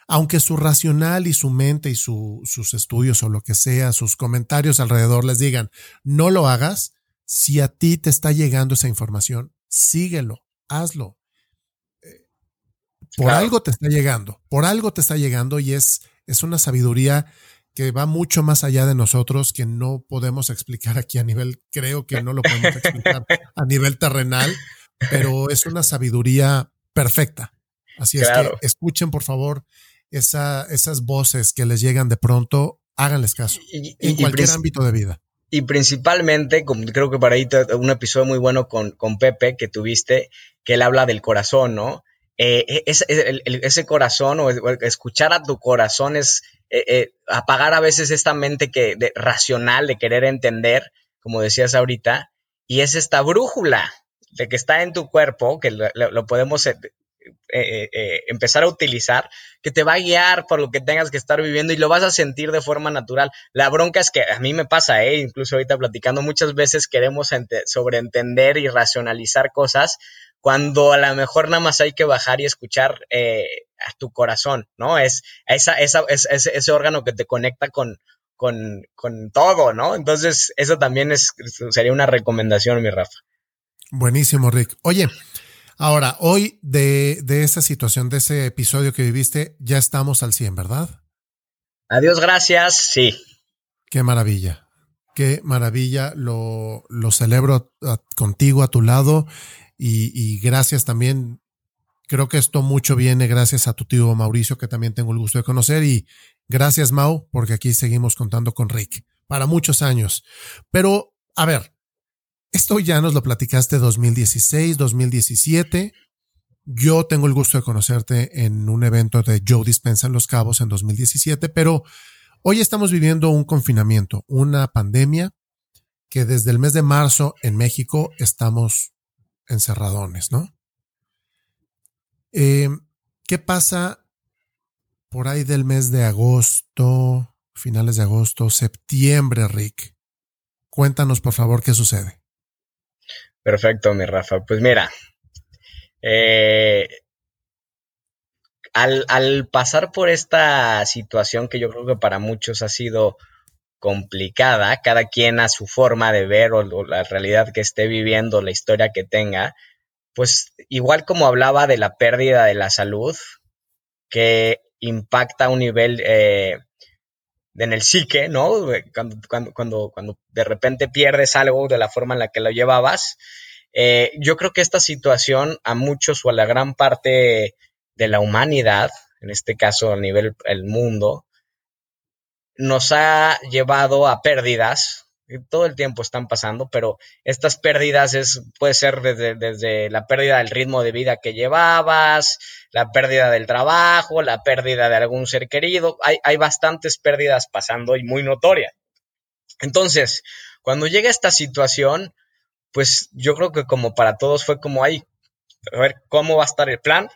Aunque su racional y su mente y sus estudios o lo que sea, sus comentarios alrededor les digan, no lo hagas, si a ti te está llegando esa información, síguelo, hazlo. Eh, por algo te está llegando, por algo te está llegando y es, es una sabiduría que va mucho más allá de nosotros, que no podemos explicar aquí a nivel, creo que no lo podemos explicar a nivel terrenal, pero es una sabiduría perfecta. Así es que escuchen, por favor, esa, esas voces que les llegan de pronto, háganles caso en cualquier ámbito de vida. Y principalmente, como creo que para ahí un episodio muy bueno con, con Pepe que tuviste, que él habla del corazón, ¿no? Eh, e, ese corazón o escuchar a tu corazón es eh, eh, apagar a veces esta mente que, de, racional de querer entender, como decías ahorita, y es esta brújula de que está en tu cuerpo, que lo, podemos eh, empezar a utilizar, que te va a guiar por lo que tengas que estar viviendo y lo vas a sentir de forma natural. La bronca es que a mí me pasa, incluso ahorita platicando, muchas veces queremos sobreentender y racionalizar cosas cuando a lo mejor nada más hay que bajar y escuchar eh, a tu corazón, ¿no? Es esa, esa, ese órgano que te conecta con, con, con, todo, ¿no? Entonces, eso también es, sería una recomendación, mi Rafa. Buenísimo, Rick. Oye, ahora, hoy de, de esa situación, de ese episodio que viviste, ya estamos al 100, ¿verdad? Adiós, gracias, sí. Qué maravilla, qué maravilla, lo, lo celebro contigo a tu lado y, gracias también. Creo que esto mucho viene gracias a tu tío Mauricio, que también tengo el gusto de conocer. Y gracias, Mau, porque aquí seguimos contando con Rick para muchos años. Pero, a ver, esto ya nos lo platicaste 2016, 2017. Yo tengo el gusto de conocerte en un evento de Joe Dispensa en Los Cabos en 2017, pero hoy estamos viviendo un confinamiento, una pandemia que desde el mes de marzo en México estamos encerradones, ¿no? Eh, ¿Qué pasa por ahí del mes de agosto, finales de agosto, septiembre, Rick? Cuéntanos, por favor, qué sucede. Perfecto, mi Rafa. Pues mira, eh, al, pasar por esta situación que yo creo que para muchos ha sido complicada, cada quien a su forma de ver o la realidad que esté viviendo, la historia que tenga, pues igual como hablaba de la pérdida de la salud, que impacta a un nivel eh, en el psique, ¿no? Cuando, cuando, cuando, cuando, de repente pierdes algo de la forma en la que lo llevabas. Eh, yo creo que esta situación a muchos o a la gran parte de la humanidad, en este caso a nivel el mundo, nos ha llevado a pérdidas, todo el tiempo están pasando, pero estas pérdidas es, puede ser desde, desde, la pérdida del ritmo de vida que llevabas, la pérdida del trabajo, la pérdida de algún ser querido. Hay, hay bastantes pérdidas pasando y muy notorias. Entonces, cuando llega esta situación, pues yo creo que como para todos fue como ahí, a ver cómo va a estar el plan,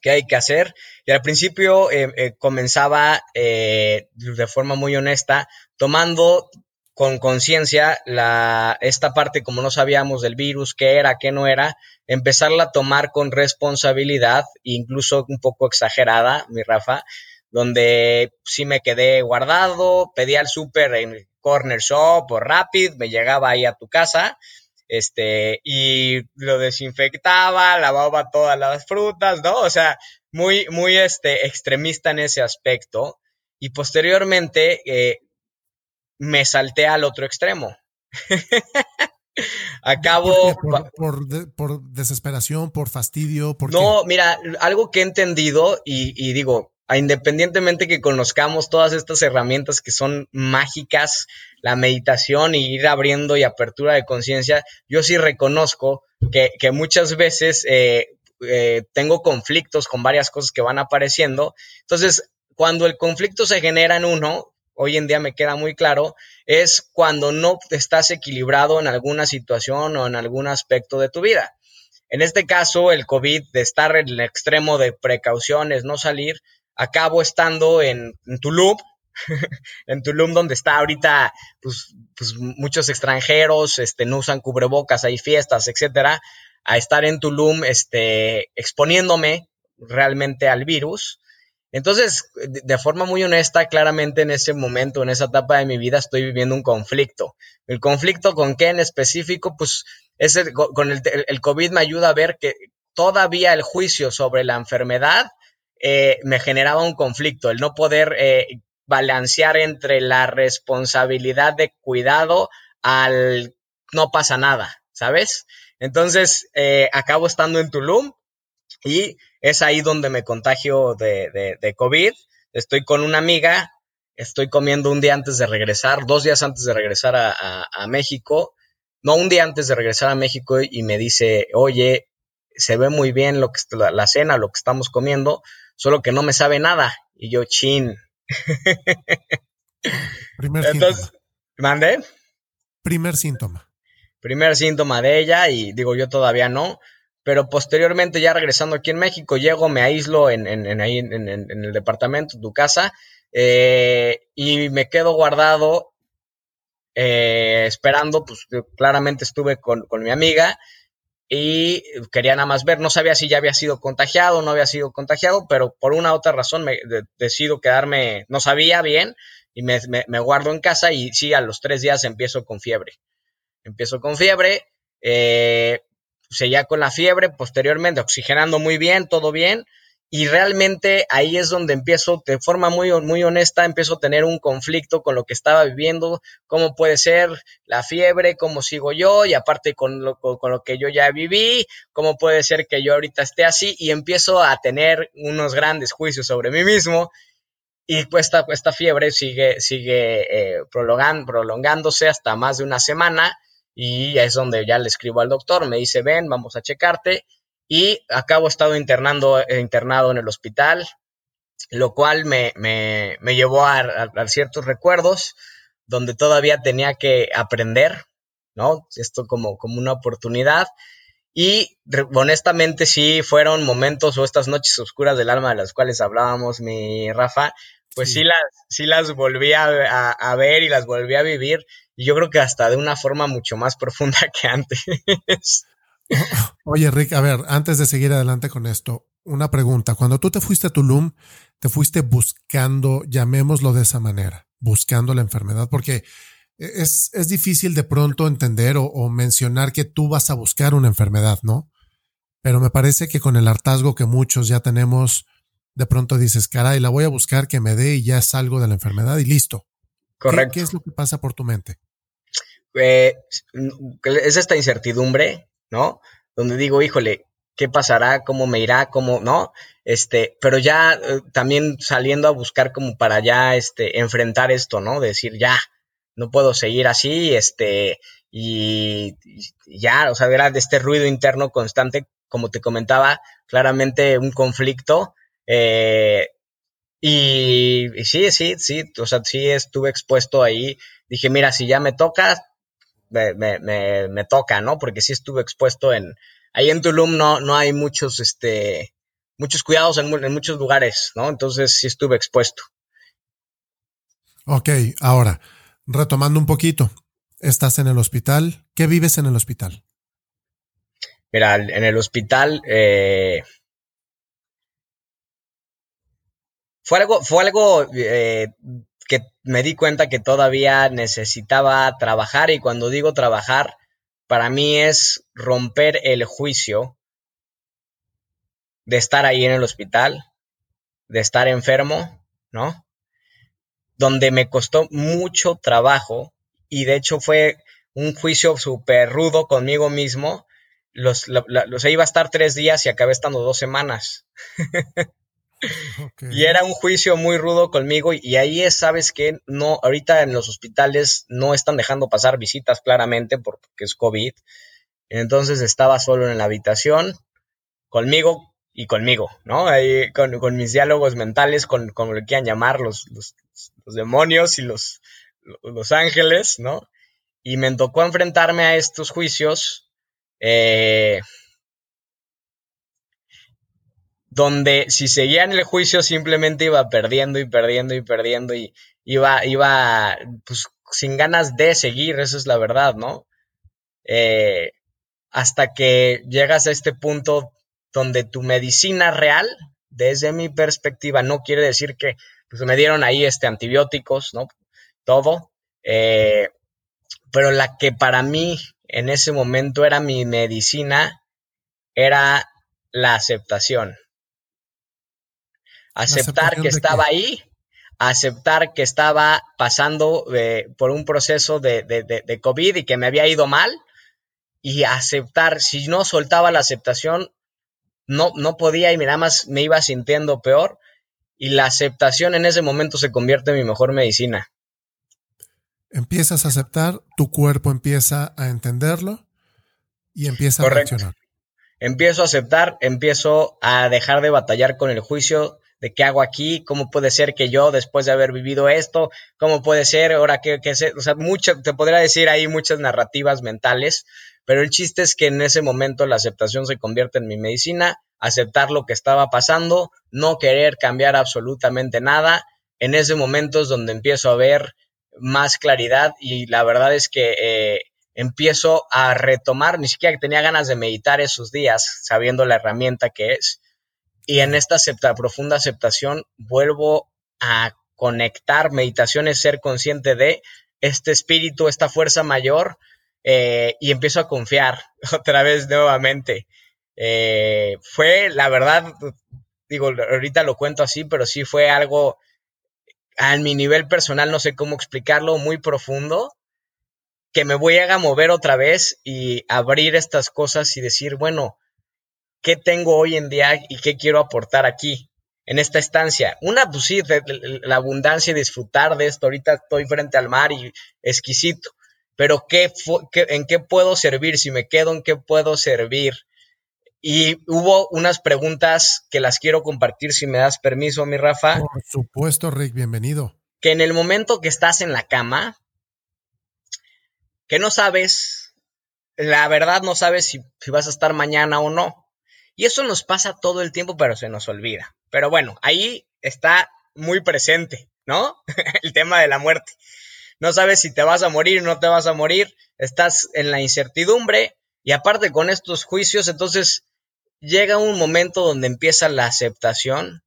qué hay que hacer. Y al principio eh, eh, comenzaba eh, de forma muy honesta, tomando con conciencia la esta parte como no sabíamos del virus qué era qué no era empezarla a tomar con responsabilidad incluso un poco exagerada mi Rafa donde sí me quedé guardado pedí al súper en corner shop o rapid me llegaba ahí a tu casa este y lo desinfectaba lavaba todas las frutas no o sea muy muy este extremista en ese aspecto. Y posteriormente eh, me salté al otro extremo. <laughs> Acabo. ¿Por, por, por, por, desesperación, por fastidio? ¿por no, qué? mira, algo que he entendido y, y, digo, independientemente que conozcamos todas estas herramientas que son mágicas, la meditación y ir abriendo y apertura de conciencia, yo sí reconozco que, que muchas veces eh, eh, tengo conflictos con varias cosas que van apareciendo. Entonces, cuando el conflicto se genera en uno, hoy en día me queda muy claro, es cuando no estás equilibrado en alguna situación o en algún aspecto de tu vida. En este caso, el COVID, de estar en el extremo de precauciones, no salir, acabo estando en, Tulum, <laughs> en Tulum, donde está ahorita, pues, pues, muchos extranjeros, este, no usan cubrebocas, hay fiestas, etcétera, a estar en Tulum, este, exponiéndome realmente al virus, entonces, de forma muy honesta, claramente en ese momento, en esa etapa de mi vida, estoy viviendo un conflicto. ¿El conflicto con qué en específico? Pues ese, con el, COVID me ayuda a ver que todavía el juicio sobre la enfermedad eh, me generaba un conflicto, el no poder eh, balancear entre la responsabilidad de cuidado al no pasa nada, ¿sabes? Entonces, eh, acabo estando en Tulum y es ahí donde me contagio de, de, de, COVID. Estoy con una amiga, estoy comiendo un día antes de regresar, dos días antes de regresar a, a, a México, no un día antes de regresar a México y me dice, oye, se ve muy bien lo que la, la cena, lo que estamos comiendo, solo que no me sabe nada. Y yo, chin. <laughs> Primer Entonces, síntoma. ¿Mandé? Primer síntoma. Primer síntoma de ella y digo, yo todavía no pero posteriormente ya regresando aquí en México, llego, me aíslo en, en, en en, el departamento, tu casa, eh, y me quedo guardado eh, esperando, pues claramente estuve con, mi amiga y quería nada más ver, no sabía si ya había sido contagiado o no había sido contagiado, pero por una u otra razón me de, decido quedarme, no sabía bien, y me, guardo en casa y sí, a los tres días empiezo con fiebre. Empiezo con fiebre, eh, seguía con la fiebre, posteriormente oxigenando muy bien, todo bien, y realmente ahí es donde empiezo, de forma muy, muy honesta, empiezo a tener un conflicto con lo que estaba viviendo, cómo puede ser la fiebre, cómo sigo yo, y aparte con lo, con lo que yo ya viví, cómo puede ser que yo ahorita esté así, y empiezo a tener unos grandes juicios sobre mí mismo, y pues esta, fiebre sigue, sigue eh, prolongándose hasta más de una semana, y es donde ya le escribo al doctor, me dice, ven, vamos a checarte, y acabo estado internando, eh, internado en el hospital, lo cual me, llevó a, ciertos recuerdos donde todavía tenía que aprender, ¿no? Esto como, como una oportunidad. Y honestamente sí fueron momentos o estas noches oscuras del alma de las cuales hablábamos, mi Rafa, pues sí, las, sí las volví a, a, ver y las volví a vivir. Y yo creo que hasta de una forma mucho más profunda <laughs> que antes. Oye, Rick, a ver, antes de seguir adelante con esto, una pregunta. Cuando tú te fuiste a Tulum, te fuiste buscando, llamémoslo de esa manera, buscando la enfermedad, porque es, es difícil de pronto entender o, o, mencionar que tú vas a buscar una enfermedad, ¿no? Pero me parece que con el hartazgo que muchos ya tenemos, de pronto dices, caray, la voy a buscar que me dé y ya salgo de la enfermedad y listo. Correcto. ¿Qué, es lo que pasa por tu mente? Eh, es esta incertidumbre, ¿no? Donde digo, híjole, ¿qué pasará? ¿Cómo me irá? ¿Cómo no? Este, pero ya eh, también saliendo a buscar como para ya este, enfrentar esto, ¿no? Decir, ya, no puedo seguir así, este, y, ya, o sea, era de este ruido interno constante, como te comentaba, claramente un conflicto. Eh, y, sí, sí, sí, o sea, sí estuve expuesto ahí. Dije, mira, si ya me toca, me, me, me, toca, ¿no? Porque sí estuve expuesto en, ahí en Tulum no, no hay muchos, este, muchos cuidados en, en muchos lugares, ¿no? Entonces sí estuve expuesto. Ok, ahora, retomando un poquito, estás en el hospital, ¿qué vives en el hospital? Mira, en el hospital eh, fue algo, fue algo eh, que me di cuenta que todavía necesitaba trabajar y cuando digo trabajar, para mí es romper el juicio de estar ahí en el hospital, de estar enfermo, ¿no? Donde me costó mucho trabajo y de hecho fue un juicio súper rudo conmigo mismo. Los, los, iba a estar tres días y acabé estando dos semanas. <laughs> Y era un juicio muy rudo conmigo y ahí es, sabes que no, ahorita en los hospitales no están dejando pasar visitas claramente porque es COVID. Entonces estaba solo en la habitación, conmigo y conmigo, ¿no? Ahí con, mis diálogos mentales, con, con, lo que quieran llamar los, los, demonios y los, los ángeles, ¿no? Y me tocó enfrentarme a estos juicios. Eh, donde si seguía en el juicio simplemente iba perdiendo y perdiendo y perdiendo y iba, iba pues sin ganas de seguir, eso es la verdad, ¿no? Eh, hasta que llegas a este punto donde tu medicina real, desde mi perspectiva, no quiere decir que pues, me dieron ahí este antibióticos, ¿no? Todo, eh, pero la que para mí en ese momento era mi medicina era la aceptación aceptar que estaba ahí, aceptar que estaba pasando eh, por un proceso de, de, COVID y que me había ido mal, y aceptar, si no soltaba la aceptación, no, no podía y nada más me iba sintiendo peor, y la aceptación en ese momento se convierte en mi mejor medicina. Empiezas a aceptar, tu cuerpo empieza a entenderlo y empieza a reaccionar. Empiezo a aceptar, empiezo a dejar de batallar con el juicio, de qué hago aquí, cómo puede ser que yo, después de haber vivido esto, cómo puede ser, ahora que, que o sea, mucho, te podría decir ahí muchas narrativas mentales, pero el chiste es que en ese momento la aceptación se convierte en mi medicina, aceptar lo que estaba pasando, no querer cambiar absolutamente nada, en ese momento es donde empiezo a ver más claridad y la verdad es que eh, empiezo a retomar, ni siquiera tenía ganas de meditar esos días, sabiendo la herramienta que es, y en esta profunda aceptación vuelvo a conectar. Meditación es ser consciente de este espíritu, esta fuerza mayor, eh, y empiezo a confiar <laughs> otra vez nuevamente. Eh, fue, la verdad, digo, ahorita lo cuento así, pero sí fue algo a mi nivel personal, no sé cómo explicarlo, muy profundo, que me voy a mover otra vez y abrir estas cosas y decir, bueno, qué tengo hoy en día y qué quiero aportar aquí, en esta estancia. Una, pues sí, la abundancia y disfrutar de esto. Ahorita estoy frente al mar y exquisito. Pero ¿qué, ¿en qué puedo servir? Si me quedo, ¿en qué puedo servir? y hubo unas preguntas que las quiero compartir si me das permiso, mi Rafa. Por supuesto, Rick, bienvenido. Que en el momento que estás en la cama, que no sabes, la verdad no sabes si, si vas a estar mañana o no. Y eso nos pasa todo el tiempo, pero se nos olvida. Pero bueno, ahí está muy presente, ¿no? <laughs> el tema de la muerte. No sabes si te vas a morir o no te vas a morir, estás en la incertidumbre y aparte con estos juicios, entonces llega un momento donde empieza la aceptación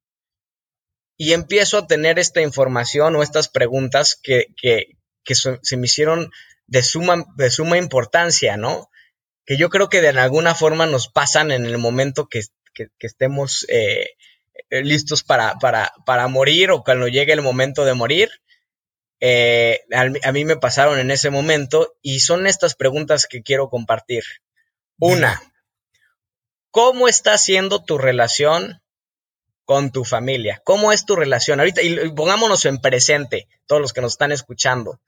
y empiezo a tener esta información o estas preguntas que, que, se me hicieron de suma, de suma importancia, ¿no? Que yo creo que de alguna forma nos pasan en el momento que, que, estemos eh, listos para, para, para, morir o cuando llegue el momento de morir. Eh, a, a, mí me pasaron en ese momento y son estas preguntas que quiero compartir. Una, ¿Cómo está siendo tu relación con tu familia? ¿Cómo es tu relación? Ahorita, y pongámonos en presente, todos los que nos están escuchando.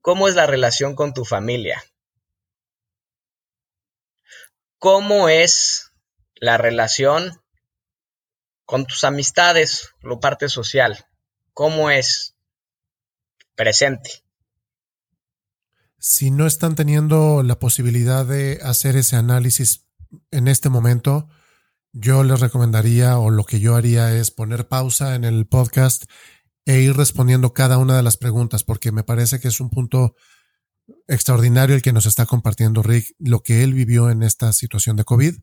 ¿Cómo es la relación con tu familia? ¿Cómo es la relación con tus amistades, lo parte social? ¿Cómo es presente? Si no están teniendo la posibilidad de hacer ese análisis en este momento, yo les recomendaría o lo que yo haría es poner pausa en el podcast e ir respondiendo cada una de las preguntas, porque me parece que es un punto extraordinario el que nos está compartiendo Rick, lo que él vivió en esta situación de COVID.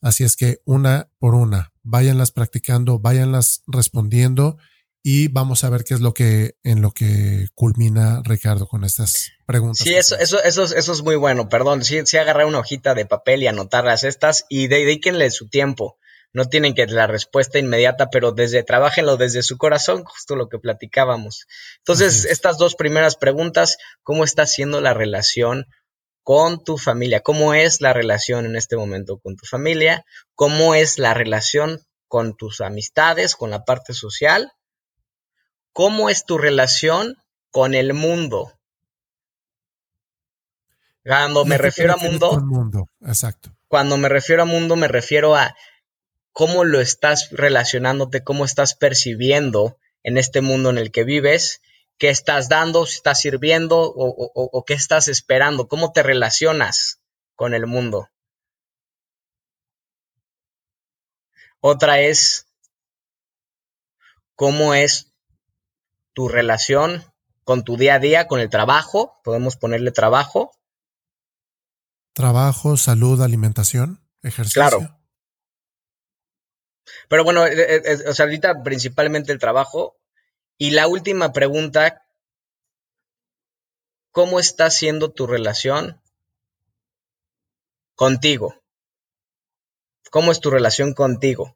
Así es que una por una, váyanlas practicando, váyanlas respondiendo y vamos a ver qué es lo que en lo que culmina Ricardo con estas preguntas. Sí, eso, eso, eso, eso es muy bueno, perdón. Sí, sí agarrar una hojita de papel y anotarlas estas y dedíquenle su tiempo. No tienen que la respuesta inmediata, pero desde trabajenlo desde su corazón, justo lo que platicábamos. Entonces, estas dos primeras preguntas, ¿cómo está siendo la relación con tu familia? ¿Cómo es la relación en este momento con tu familia? ¿Cómo es la relación con tus amistades, con la parte social? ¿Cómo es tu relación con el mundo? Cuando me refiero a mundo, mundo, exacto. Cuando me refiero a mundo, me refiero a cómo lo estás relacionándote, cómo estás percibiendo en este mundo en el que vives, qué estás dando, si estás sirviendo o, o qué estás esperando, cómo te relacionas con el mundo. Otra es cómo es tu relación con tu día a día, con el trabajo, podemos ponerle trabajo. Trabajo, salud, alimentación, ejercicio. Claro. Pero bueno, eh, eh, eh, o sea, ahorita principalmente el trabajo. Y la última pregunta, ¿cómo está siendo tu relación contigo? ¿Cómo es tu relación contigo?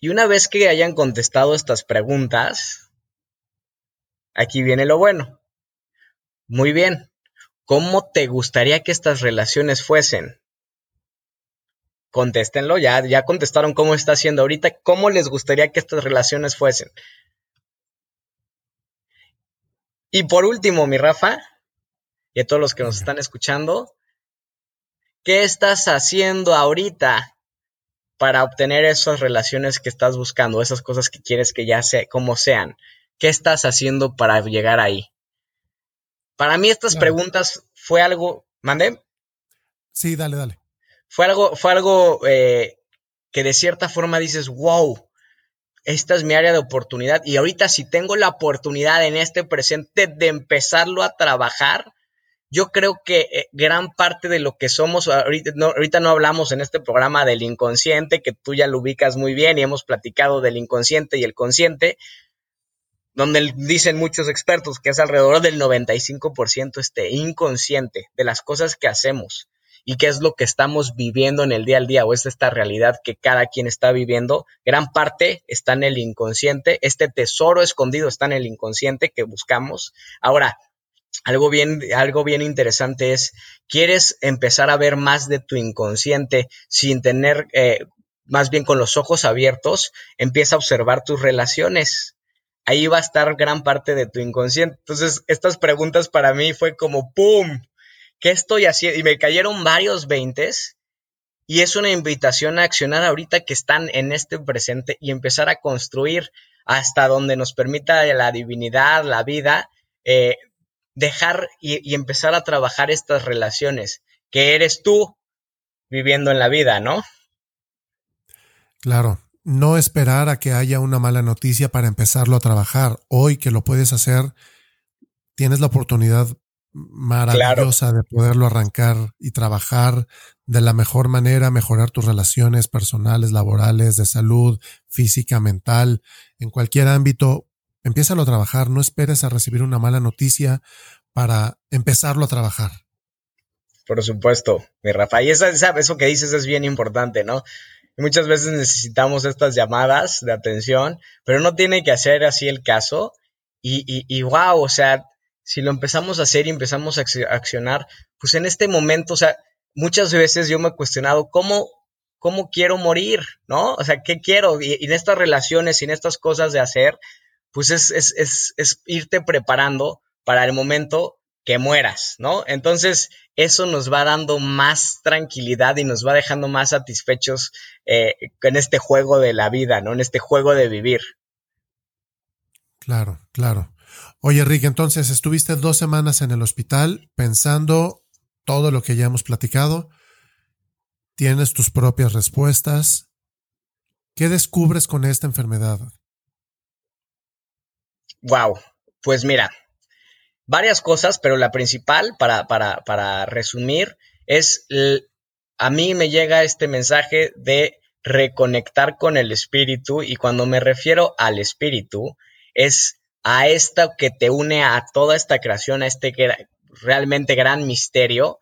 Y una vez que hayan contestado estas preguntas, aquí viene lo bueno. Muy bien. ¿Cómo te gustaría que estas relaciones fuesen? Contéstenlo, ya, ya contestaron cómo está haciendo ahorita. ¿Cómo les gustaría que estas relaciones fuesen? Y por último, mi Rafa, y a todos los que nos están escuchando, ¿qué estás haciendo ahorita para obtener esas relaciones que estás buscando, esas cosas que quieres que ya sea como sean? ¿Qué estás haciendo para llegar ahí? Para mí estas preguntas fue algo, ¿mandé? Sí, dale, dale. Fue algo, fue algo eh, que de cierta forma dices, wow, esta es mi área de oportunidad y ahorita si tengo la oportunidad en este presente de empezarlo a trabajar, yo creo que eh, gran parte de lo que somos, ahorita no, ahorita no hablamos en este programa del inconsciente, que tú ya lo ubicas muy bien y hemos platicado del inconsciente y el consciente, donde dicen muchos expertos que es alrededor del 95% este inconsciente de las cosas que hacemos y qué es lo que estamos viviendo en el día al día o es esta realidad que cada quien está viviendo, gran parte está en el inconsciente, este tesoro escondido está en el inconsciente que buscamos. Ahora, algo bien, algo bien interesante es, ¿quieres empezar a ver más de tu inconsciente sin tener, eh, más bien con los ojos abiertos? Empieza a observar tus relaciones. Ahí va a estar gran parte de tu inconsciente. Entonces, estas preguntas para mí fue como ¡pum! ¿Qué estoy haciendo? Y me cayeron varios veintes y es una invitación a accionar ahorita que están en este presente y empezar a construir hasta donde nos permita la divinidad, la vida, eh, dejar y, empezar a trabajar estas relaciones que eres tú viviendo en la vida, ¿no? Claro, no esperar a que haya una mala noticia para empezarlo a trabajar. Hoy que lo puedes hacer, tienes la oportunidad maravillosa de poderlo arrancar y trabajar de la mejor manera, mejorar tus relaciones personales, laborales, de salud, física, mental, en cualquier ámbito. Empiézalo a trabajar, no esperes a recibir una mala noticia para empezarlo a trabajar. Por supuesto, mi Rafa. Y eso que dices es bien importante, ¿no? muchas veces necesitamos estas llamadas de atención, pero no tiene que hacer así el caso. Y, y, y wow, o sea, si lo empezamos a hacer y empezamos a accionar, pues en este momento, o sea, muchas veces yo me he cuestionado cómo, cómo quiero morir, ¿no? O sea, ¿qué quiero? Y, en estas relaciones y en estas cosas de hacer, pues es, es, es, es irte preparando para el momento que mueras, ¿no? Entonces, eso nos va dando más tranquilidad y nos va dejando más satisfechos eh, en este juego de la vida, ¿no? En este juego de vivir. Claro, claro. Oye, Rick, entonces estuviste dos semanas en el hospital pensando todo lo que ya hemos platicado. Tienes tus propias respuestas. ¿Qué descubres con esta enfermedad? Wow, pues mira, varias cosas, pero la principal, para, para, para resumir, es a mí me llega este mensaje de reconectar con el espíritu y cuando me refiero al espíritu es a esta que te une a toda esta creación, a este realmente gran misterio,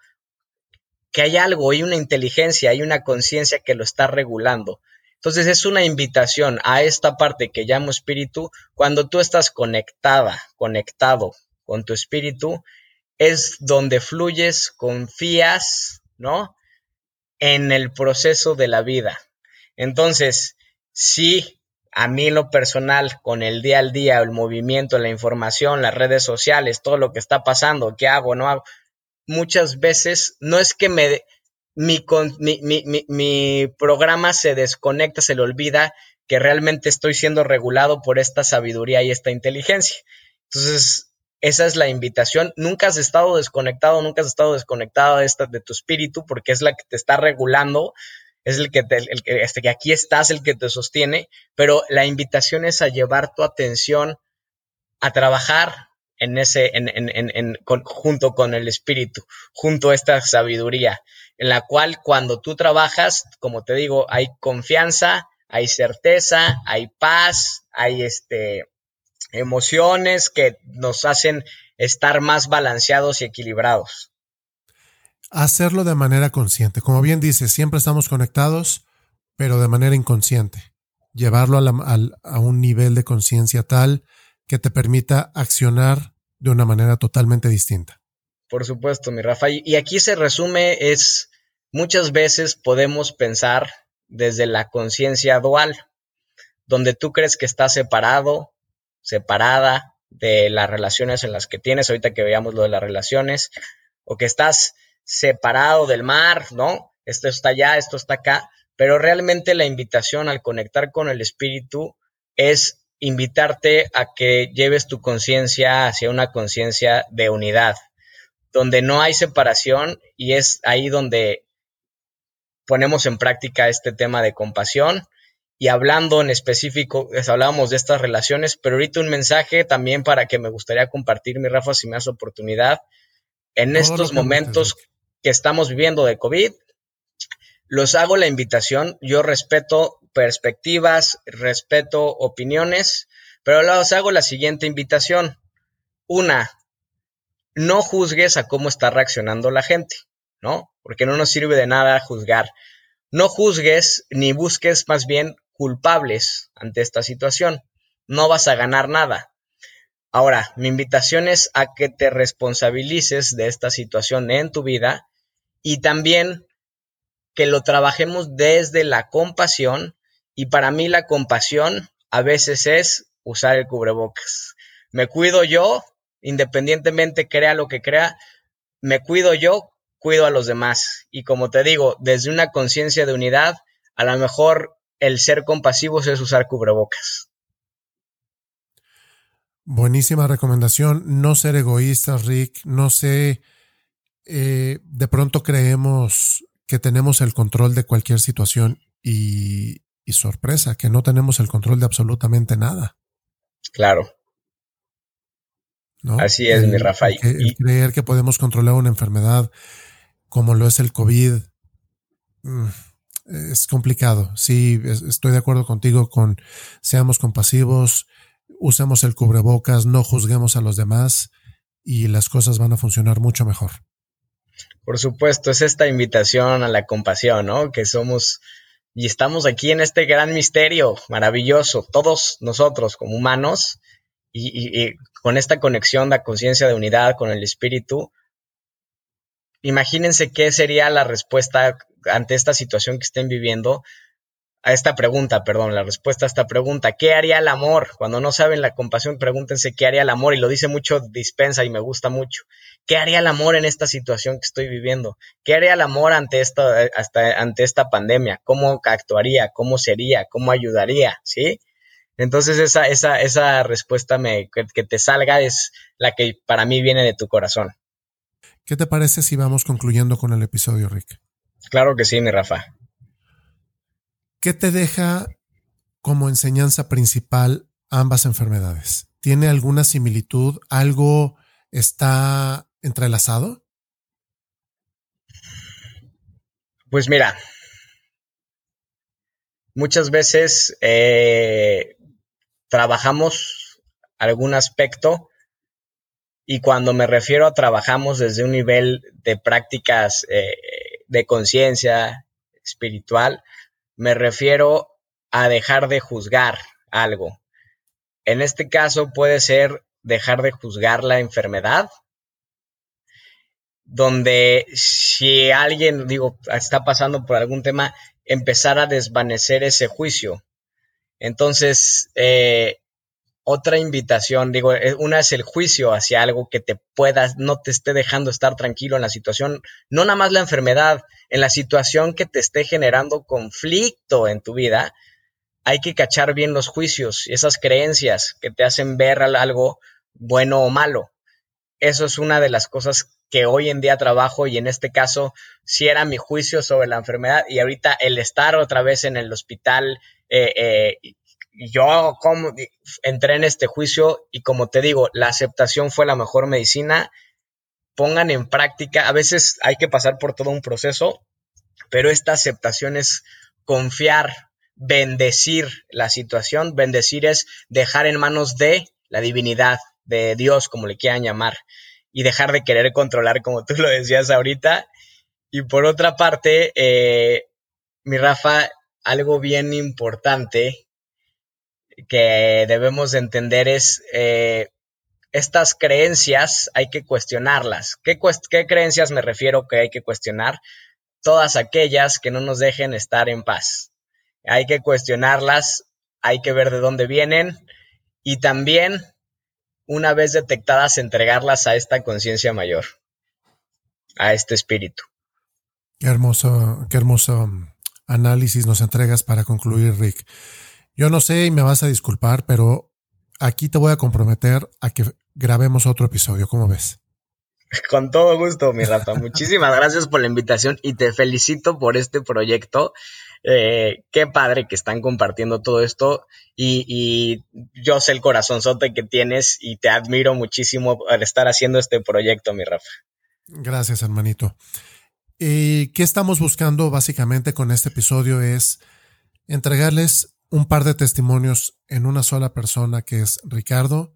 que hay algo, hay una inteligencia, hay una conciencia que lo está regulando. Entonces es una invitación a esta parte que llamo espíritu, cuando tú estás conectada, conectado con tu espíritu, es donde fluyes, confías, ¿no? En el proceso de la vida. Entonces, sí, a mí lo personal, con el día al día, el movimiento, la información, las redes sociales, todo lo que está pasando, qué hago, no hago, muchas veces no es que me, mi, mi, mi, mi programa se desconecta, se le olvida que realmente estoy siendo regulado por esta sabiduría y esta inteligencia. Entonces, esa es la invitación. Nunca has estado desconectado, nunca has estado desconectado de, esta, de tu espíritu porque es la que te está regulando, es el que, te, el, este, que aquí estás, el que te sostiene, pero la invitación es a llevar tu atención a trabajar en ese, en, en, en, junto con el espíritu, junto a esta sabiduría, en la cual cuando tú trabajas, como te digo, hay confianza, hay certeza, hay paz, hay este, emociones que nos hacen estar más balanceados y equilibrados. Hacerlo de manera consciente. Como bien dices, siempre estamos conectados, pero de manera inconsciente. Llevarlo a, un nivel de conciencia tal que te permita accionar de una manera totalmente distinta. Por supuesto, mi Rafa. Y aquí se resume, es muchas veces podemos pensar desde la conciencia dual, donde tú crees que estás separado, separada de las relaciones en las que tienes, ahorita que veamos lo de las relaciones, o que estás separado del mar, ¿no? Esto está allá, esto está acá, pero realmente la invitación al conectar con el espíritu es invitarte a que lleves tu conciencia hacia una conciencia de unidad, donde no hay separación y es ahí donde ponemos en práctica este tema de compasión, y hablando en específico, hablábamos de estas relaciones, pero ahorita un mensaje también para que me gustaría compartir, mi Rafa, si me das oportunidad. En estos momentos que estamos viviendo de COVID, los hago la invitación, yo respeto perspectivas, respeto opiniones, pero los hago la siguiente invitación. Una, no juzgues a cómo está reaccionando la gente, ¿no? Porque no nos sirve de nada juzgar. No juzgues ni busques más bien culpables ante esta situación. No vas a ganar nada. Ahora, mi invitación es a que te responsabilices de esta situación en tu vida y también que lo trabajemos desde la compasión y para mí la compasión a veces es usar el cubrebocas. Me cuido yo, independientemente crea lo que crea, me cuido yo, cuido a los demás. Y como te digo, desde una conciencia de unidad, a lo mejor el ser compasivos es usar cubrebocas. Buenísima recomendación. No ser egoístas, Rick. No sé. Eh, de pronto creemos que tenemos el control de cualquier situación y, y sorpresa, que no tenemos el control de absolutamente nada. Claro. Así es, mi Rafael. y creer que podemos controlar una enfermedad como lo es el COVID mm, es complicado. Sí, estoy de acuerdo contigo con seamos compasivos, usemos el cubrebocas, no juzguemos a los demás y las cosas van a funcionar mucho mejor. Por supuesto, es esta invitación a la compasión, ¿no? Que somos y estamos aquí en este gran misterio maravilloso, todos nosotros como humanos y, con esta conexión de conciencia de unidad con el espíritu. Imagínense qué sería la respuesta ante esta situación que estén viviendo a esta pregunta, perdón, la respuesta a esta pregunta, ¿qué haría el amor? Cuando no saben la compasión, pregúntense qué haría el amor, y lo dice mucho Dispensa y me gusta mucho. ¿Qué haría el amor en esta situación que estoy viviendo? ¿Qué haría el amor ante esta, hasta, ante esta pandemia? ¿Cómo actuaría? ¿Cómo sería? ¿Cómo ayudaría? ¿Sí? Entonces esa, esa, esa respuesta me, que, que te salga es la que para mí viene de tu corazón. ¿Qué te parece si vamos concluyendo con el episodio, Rick? Claro que sí, mi Rafa. ¿Qué te deja como enseñanza principal ambas enfermedades? ¿Tiene alguna similitud? ¿Algo está entrelazado? Pues mira, muchas veces eh, trabajamos algún aspecto y cuando me refiero a trabajamos desde un nivel de prácticas eh, de conciencia espiritual, me refiero a dejar de juzgar algo. En este caso puede ser dejar de juzgar la enfermedad, donde si alguien, digo, está pasando por algún tema, empezar a desvanecer ese juicio. Entonces, eh, otra invitación, digo, eh, una es el juicio hacia algo que te puedas, no te esté dejando estar tranquilo en la situación, no nada más la enfermedad, en la situación que te esté generando conflicto en tu vida, hay que cachar bien los juicios y esas creencias que te hacen ver algo bueno o malo. Eso es una de las cosas que hoy en día trabajo y en este caso si era mi juicio sobre la enfermedad y ahorita el estar otra vez en el hospital eh, eh, yo como, entré en este juicio y como te digo, la aceptación fue la mejor medicina. Pongan en práctica, a veces hay que pasar por todo un proceso, pero esta aceptación es confiar, bendecir la situación. Bendecir es dejar en manos de la divinidad, de Dios, como le quieran llamar, y dejar de querer controlar, como tú lo decías ahorita. Y por otra parte, eh, mi Rafa, algo bien importante que debemos entender es eh, estas creencias hay que cuestionarlas. ¿Qué, ¿Qué creencias me refiero que hay que cuestionar? Todas aquellas que no nos dejen estar en paz. Hay que cuestionarlas, hay que ver de dónde vienen y también, una vez detectadas, entregarlas a esta conciencia mayor, a este espíritu. Qué hermoso, qué hermoso um, análisis nos entregas para concluir, Rick. Yo no sé y me vas a disculpar, pero aquí te voy a comprometer a que grabemos otro episodio. ¿Cómo ves? Con todo gusto, mi Rafa. Muchísimas gracias por la invitación y te felicito por este proyecto. Eh, qué padre que están compartiendo todo esto y, y, yo sé el corazonzote que tienes y te admiro muchísimo al estar haciendo este proyecto, mi Rafa. Gracias, hermanito. ¿Y qué estamos buscando básicamente con este episodio? Es entregarles un par de testimonios en una sola persona que es Ricardo,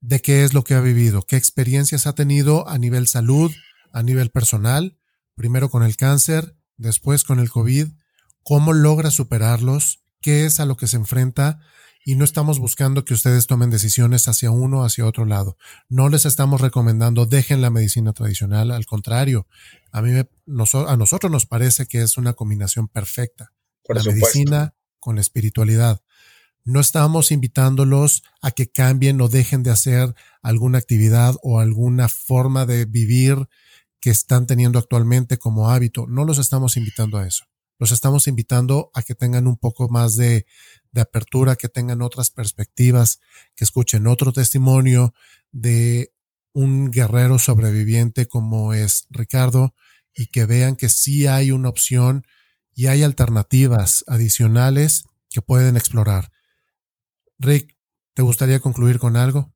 de qué es lo que ha vivido, qué experiencias ha tenido a nivel salud, a nivel personal, primero con el cáncer, después con el COVID, cómo logra superarlos, qué es a lo que se enfrenta y no estamos buscando que ustedes tomen decisiones hacia uno o hacia otro lado. No les estamos recomendando dejen la medicina tradicional, al contrario, a mí a nosotros nos parece que es una combinación perfecta. la medicina con la espiritualidad. No estamos invitándolos a que cambien o dejen de hacer alguna actividad o alguna forma de vivir que están teniendo actualmente como hábito. No los estamos invitando a eso. Los estamos invitando a que tengan un poco más de, apertura, que tengan otras perspectivas, que escuchen otro testimonio de un guerrero sobreviviente como es Ricardo y que vean que sí hay una opción y hay alternativas adicionales que pueden explorar. Rick, ¿te gustaría concluir con algo?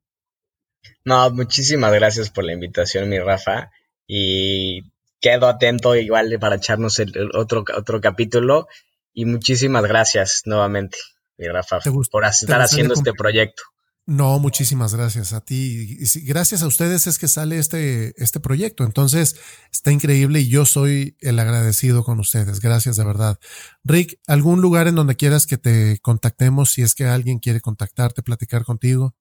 No, muchísimas gracias por la invitación, mi Rafa. Y quedo atento igual para echarnos el, otro, otro capítulo. Y muchísimas gracias nuevamente, mi Rafa, por estar haciendo este proyecto. No, muchísimas gracias a ti. Gracias a ustedes es que sale este, este proyecto. Entonces, está increíble y yo soy el agradecido con ustedes. Gracias de verdad. Rick, ¿algún lugar en donde quieras que te contactemos si es que alguien quiere contactarte, platicar contigo?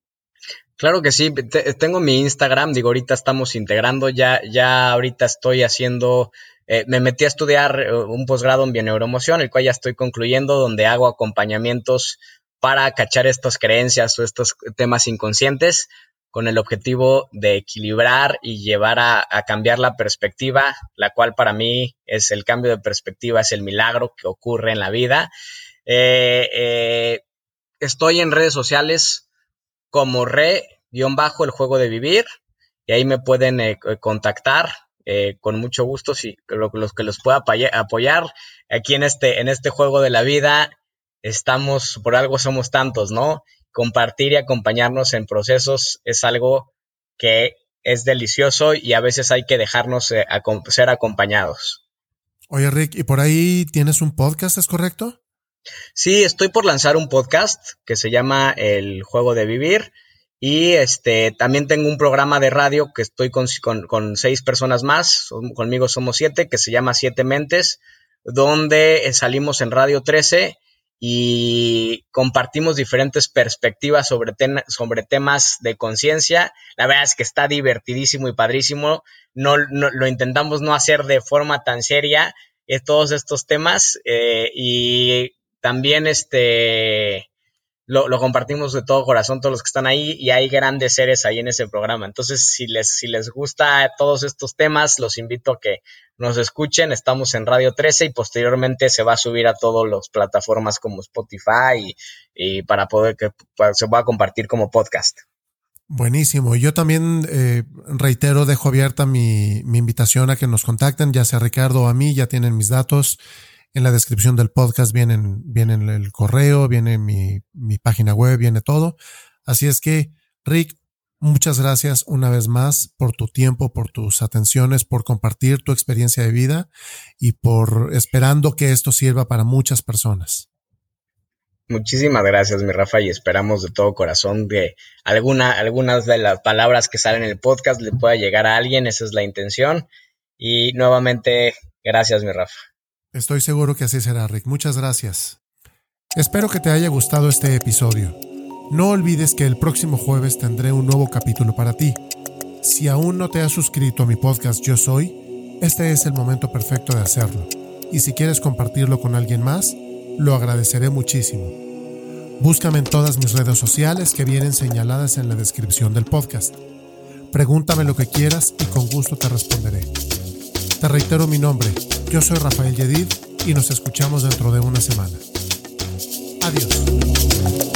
Claro que sí, tengo mi Instagram, digo, ahorita estamos integrando, ya, ya ahorita estoy haciendo, eh, me metí a estudiar eh, un posgrado en bioneuromoción, el cual ya estoy concluyendo, donde hago acompañamientos para cachar estas creencias o estos temas inconscientes con el objetivo de equilibrar y llevar a, cambiar la perspectiva, la cual para mí es el cambio de perspectiva, es el milagro que ocurre en la vida. Eh, eh, estoy en redes sociales como re-el juego de vivir y ahí me pueden eh, contactar con mucho gusto si los que los pueda apoyar aquí en este, en este juego de la vida estamos, por algo somos tantos, ¿no? Compartir y acompañarnos en procesos es algo que es delicioso y a veces hay que dejarnos eh, ser acompañados. Oye, Rick, ¿y por ahí tienes un podcast, es correcto? Sí, estoy por lanzar un podcast que se llama El Juego de Vivir. Y este también tengo un programa de radio que estoy con, con seis personas más, conmigo somos siete, que se llama Siete Mentes, donde salimos en Radio 13 y compartimos diferentes perspectivas sobre, sobre temas de conciencia. La verdad es que está divertidísimo y padrísimo. No, lo intentamos no hacer de forma tan seria eh, todos estos temas eh, y también este lo, compartimos de todo corazón todos los que están ahí y hay grandes seres ahí en ese programa. Entonces, si les, si les gusta todos estos temas, los invito a que nos escuchen. Estamos en Radio 13 y posteriormente se va a subir a todas las plataformas como Spotify y, para poder que se pueda compartir como podcast. Buenísimo. Yo también eh, reitero, dejo abierta mi, mi invitación a que nos contacten, ya sea Ricardo o a mí, ya tienen mis datos. En la descripción del podcast vienen, vienen el correo, viene mi, mi página web, viene todo. Así es que, Rick, muchas gracias una vez más por tu tiempo, por tus atenciones, por compartir tu experiencia de vida y por esperando que esto sirva para muchas personas. Muchísimas gracias, mi Rafa, y esperamos de todo corazón que alguna, algunas de las palabras que salen en el podcast le pueda llegar a alguien, esa es la intención. Y nuevamente, gracias, mi Rafa. Estoy seguro que así será, Rick. Muchas gracias. Espero que te haya gustado este episodio. No olvides que el próximo jueves tendré un nuevo capítulo para ti. Si aún no te has suscrito a mi podcast Yo Soy, este es el momento perfecto de hacerlo. Y si quieres compartirlo con alguien más, lo agradeceré muchísimo. Búscame en todas mis redes sociales que vienen señaladas en la descripción del podcast. Pregúntame lo que quieras y con gusto te responderé. Te reitero mi nombre, yo soy Rafael Yedid y nos escuchamos dentro de una semana. Adiós.